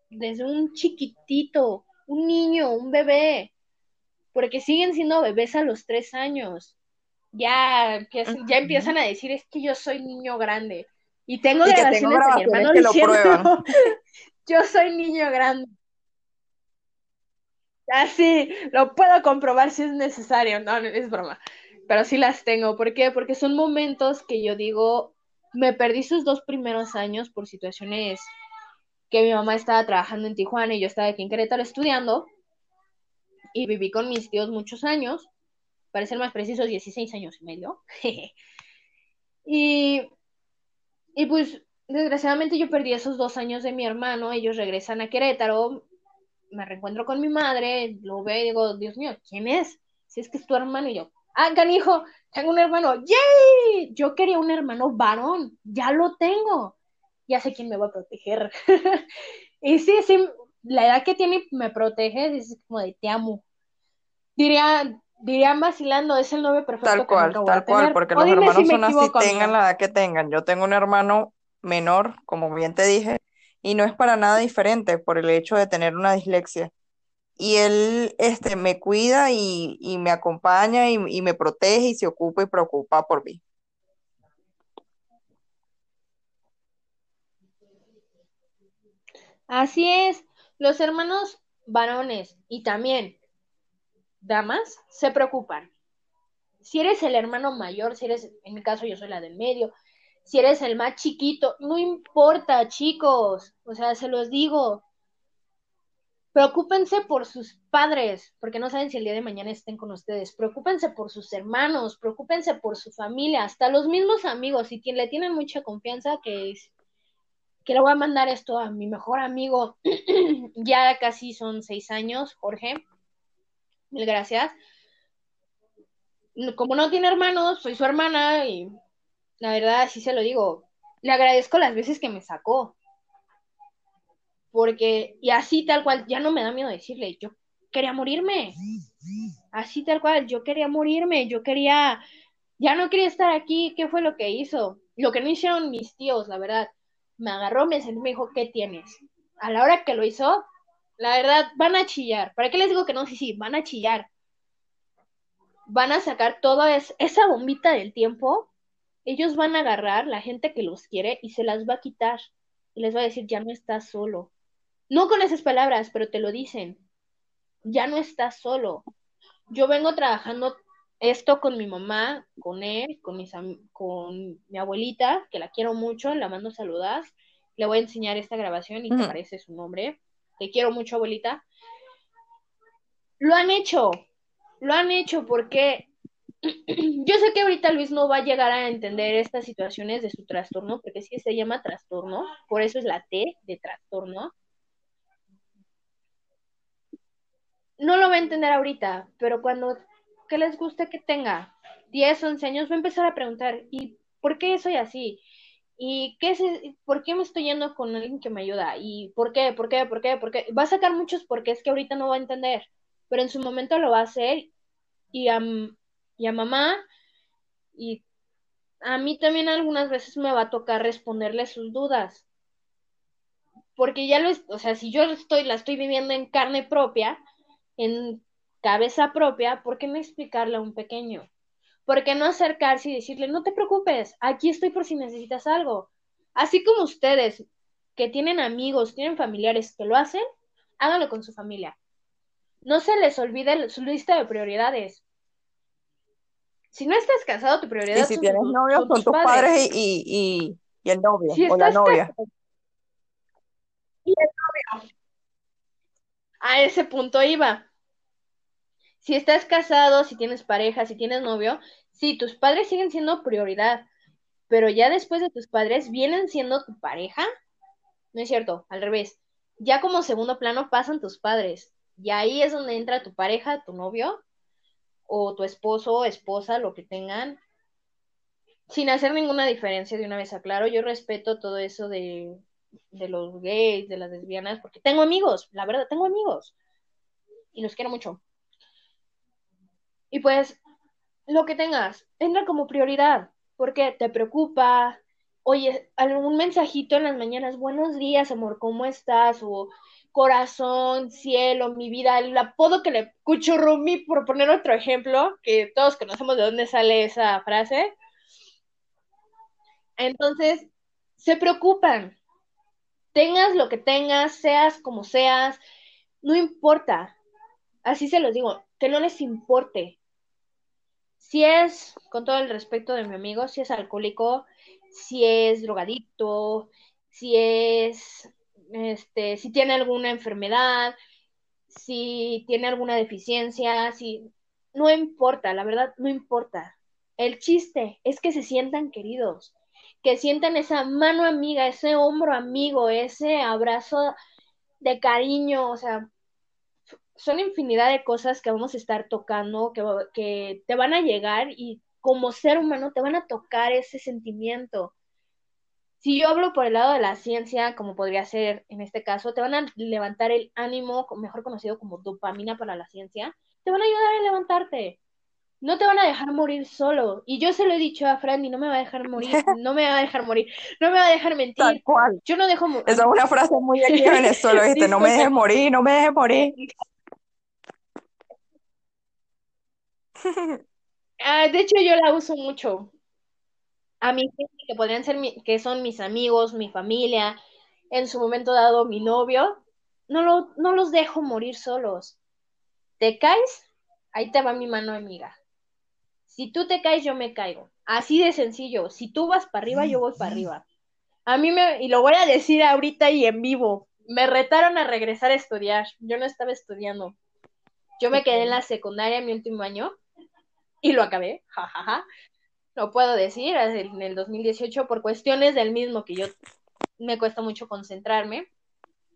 desde un chiquitito, un niño, un bebé, porque siguen siendo bebés a los tres años, ya, que, ya empiezan a decir es que yo soy niño grande. Y tengo Y que grabaciones, tengo de mi grabaciones hermano que lo diciendo. [laughs] yo soy niño grande. Así, lo puedo comprobar si es necesario. No, no, es broma. Pero sí las tengo. ¿Por qué? Porque son momentos que yo digo, me perdí sus dos primeros años por situaciones que mi mamá estaba trabajando en Tijuana y yo estaba aquí en Querétaro estudiando. Y viví con mis tíos muchos años. Para ser más precisos, 16 años y medio. [laughs] y, y pues, desgraciadamente yo perdí esos dos años de mi hermano. Ellos regresan a Querétaro. Me reencuentro con mi madre. Lo veo y digo, Dios mío, ¿quién es? Si es que es tu hermano. Y yo, ah, canijo, tengo un hermano. ¡Yay! Yo quería un hermano varón. Ya lo tengo. Ya sé quién me va a proteger. [laughs] y sí, sí, la edad que tiene me protege. Es como de te amo. Diría, diría vacilando, es el novio perfecto Tal cual, tal cual, porque O los hermanos si son así, tengan la edad que tengan. Yo tengo un hermano menor, como bien te dije, y no es para nada diferente por el hecho de tener una dislexia. Y él este, me cuida y, y me acompaña y, y me protege y se ocupa y preocupa por mí. Así es, los hermanos varones y también damas se preocupan. Si eres el hermano mayor, si eres, en mi caso yo soy la del medio, si eres el más chiquito, no importa, chicos, o sea, se los digo, Preocúpense por sus padres, porque no saben si el día de mañana estén con ustedes. Preocúpense por sus hermanos, preocúpense por su familia, hasta los mismos amigos. Si le tienen mucha confianza, que, es, que le voy a mandar esto a mi mejor amigo, [clears throat] ya casi son seis años, Jorge. Mil gracias. Como no tiene hermanos, soy su hermana y la verdad, sí se lo digo. Le agradezco las veces que me sacó porque, y así tal cual, ya no me da miedo decirle, yo quería morirme, así tal cual, yo quería morirme, yo quería, ya no quería estar aquí, ¿qué fue lo que hizo? Lo que no hicieron mis tíos, la verdad, me agarró, me sentó, me dijo, ¿qué tienes? A la hora que lo hizo, la verdad, van a chillar, ¿para qué les digo que no? Sí, sí, van a chillar, van a sacar toda esa bombita del tiempo, ellos van a agarrar la gente que los quiere y se las va a quitar y les va a decir, ya no estás solo, no con esas palabras, pero te lo dicen. Ya no estás solo. Yo vengo trabajando esto con mi mamá, con él, con, mis, con mi abuelita, que la quiero mucho, la mando saludas. Le voy a enseñar esta grabación y te aparece su nombre. Te quiero mucho, abuelita. Lo han hecho, lo han hecho porque [clears throat] yo sé que ahorita Luis no va a llegar a entender estas situaciones de su trastorno, porque sí se llama trastorno, por eso es la T de trastorno. no lo va a entender ahorita, pero cuando que les guste que tenga 10, 11 años, va a empezar a preguntar, ¿y por qué soy así? ¿Y qué es, por qué me estoy yendo con alguien que me ayuda? ¿Y por qué? ¿Por qué? ¿Por qué? ¿Por qué? Va a sacar muchos porque es que ahorita no va a entender, pero en su momento lo va a hacer y a, y a mamá y a mí también algunas veces me va a tocar responderle sus dudas. Porque ya lo o sea, si yo estoy, la estoy viviendo en carne propia, en cabeza propia, ¿por qué no explicarle a un pequeño? ¿Por qué no acercarse y decirle, no te preocupes, aquí estoy por si necesitas algo? Así como ustedes que tienen amigos, tienen familiares que lo hacen, háganlo con su familia. No se les olvide su lista de prioridades. Si no estás casado, tu prioridad y si tienes novio, son, tus padres, y, el novio o la novia. y el novio. A ese punto iba si estás casado, si tienes pareja, si tienes novio, sí, tus padres siguen siendo prioridad, pero ya después de tus padres vienen siendo tu pareja. No es cierto, al revés. Ya como segundo plano pasan tus padres. Y ahí es donde entra tu pareja, tu novio, o tu esposo, esposa, lo que tengan. Sin hacer ninguna diferencia, de una vez aclaro, yo respeto todo eso de, de los gays, de las lesbianas, porque tengo amigos, la verdad, tengo amigos. Y los quiero mucho. Y pues lo que tengas, entra como prioridad, porque te preocupa, oye, algún mensajito en las mañanas, buenos días, amor, ¿cómo estás? O corazón, cielo, mi vida, el apodo que le escucho Rumi, por poner otro ejemplo, que todos conocemos de dónde sale esa frase. Entonces, se preocupan. Tengas lo que tengas, seas como seas, no importa. Así se los digo, que no les importe si es, con todo el respeto de mi amigo, si es alcohólico, si es drogadicto, si es, este, si tiene alguna enfermedad, si tiene alguna deficiencia, si, no importa, la verdad, no importa. El chiste es que se sientan queridos, que sientan esa mano amiga, ese hombro amigo, ese abrazo de cariño, o sea, son infinidad de cosas que vamos a estar tocando, que, que te van a llegar y como ser humano te van a tocar ese sentimiento. Si yo hablo por el lado de la ciencia, como podría ser en este caso, te van a levantar el ánimo, mejor conocido como dopamina para la ciencia, te van a ayudar a levantarte. No te van a dejar morir solo. Y yo se lo he dicho a Fran y no me va a dejar morir, [laughs] no me va a dejar morir, no me va a dejar mentir. Tal cual. Yo no dejo morir. Esa es una frase muy aquí en [laughs] Venezuela, ¿viste? No me dejes morir, no me dejes morir. Ah, de hecho, yo la uso mucho. A mí, que podrían ser, que son mis amigos, mi familia, en su momento dado mi novio, no, lo, no los dejo morir solos. ¿Te caes? Ahí te va mi mano amiga. Si tú te caes, yo me caigo. Así de sencillo. Si tú vas para arriba, yo voy para arriba. A mí me, y lo voy a decir ahorita y en vivo, me retaron a regresar a estudiar. Yo no estaba estudiando. Yo me quedé en la secundaria mi último año y lo acabé, jajaja. Lo puedo decir, en el 2018 por cuestiones del mismo que yo me cuesta mucho concentrarme.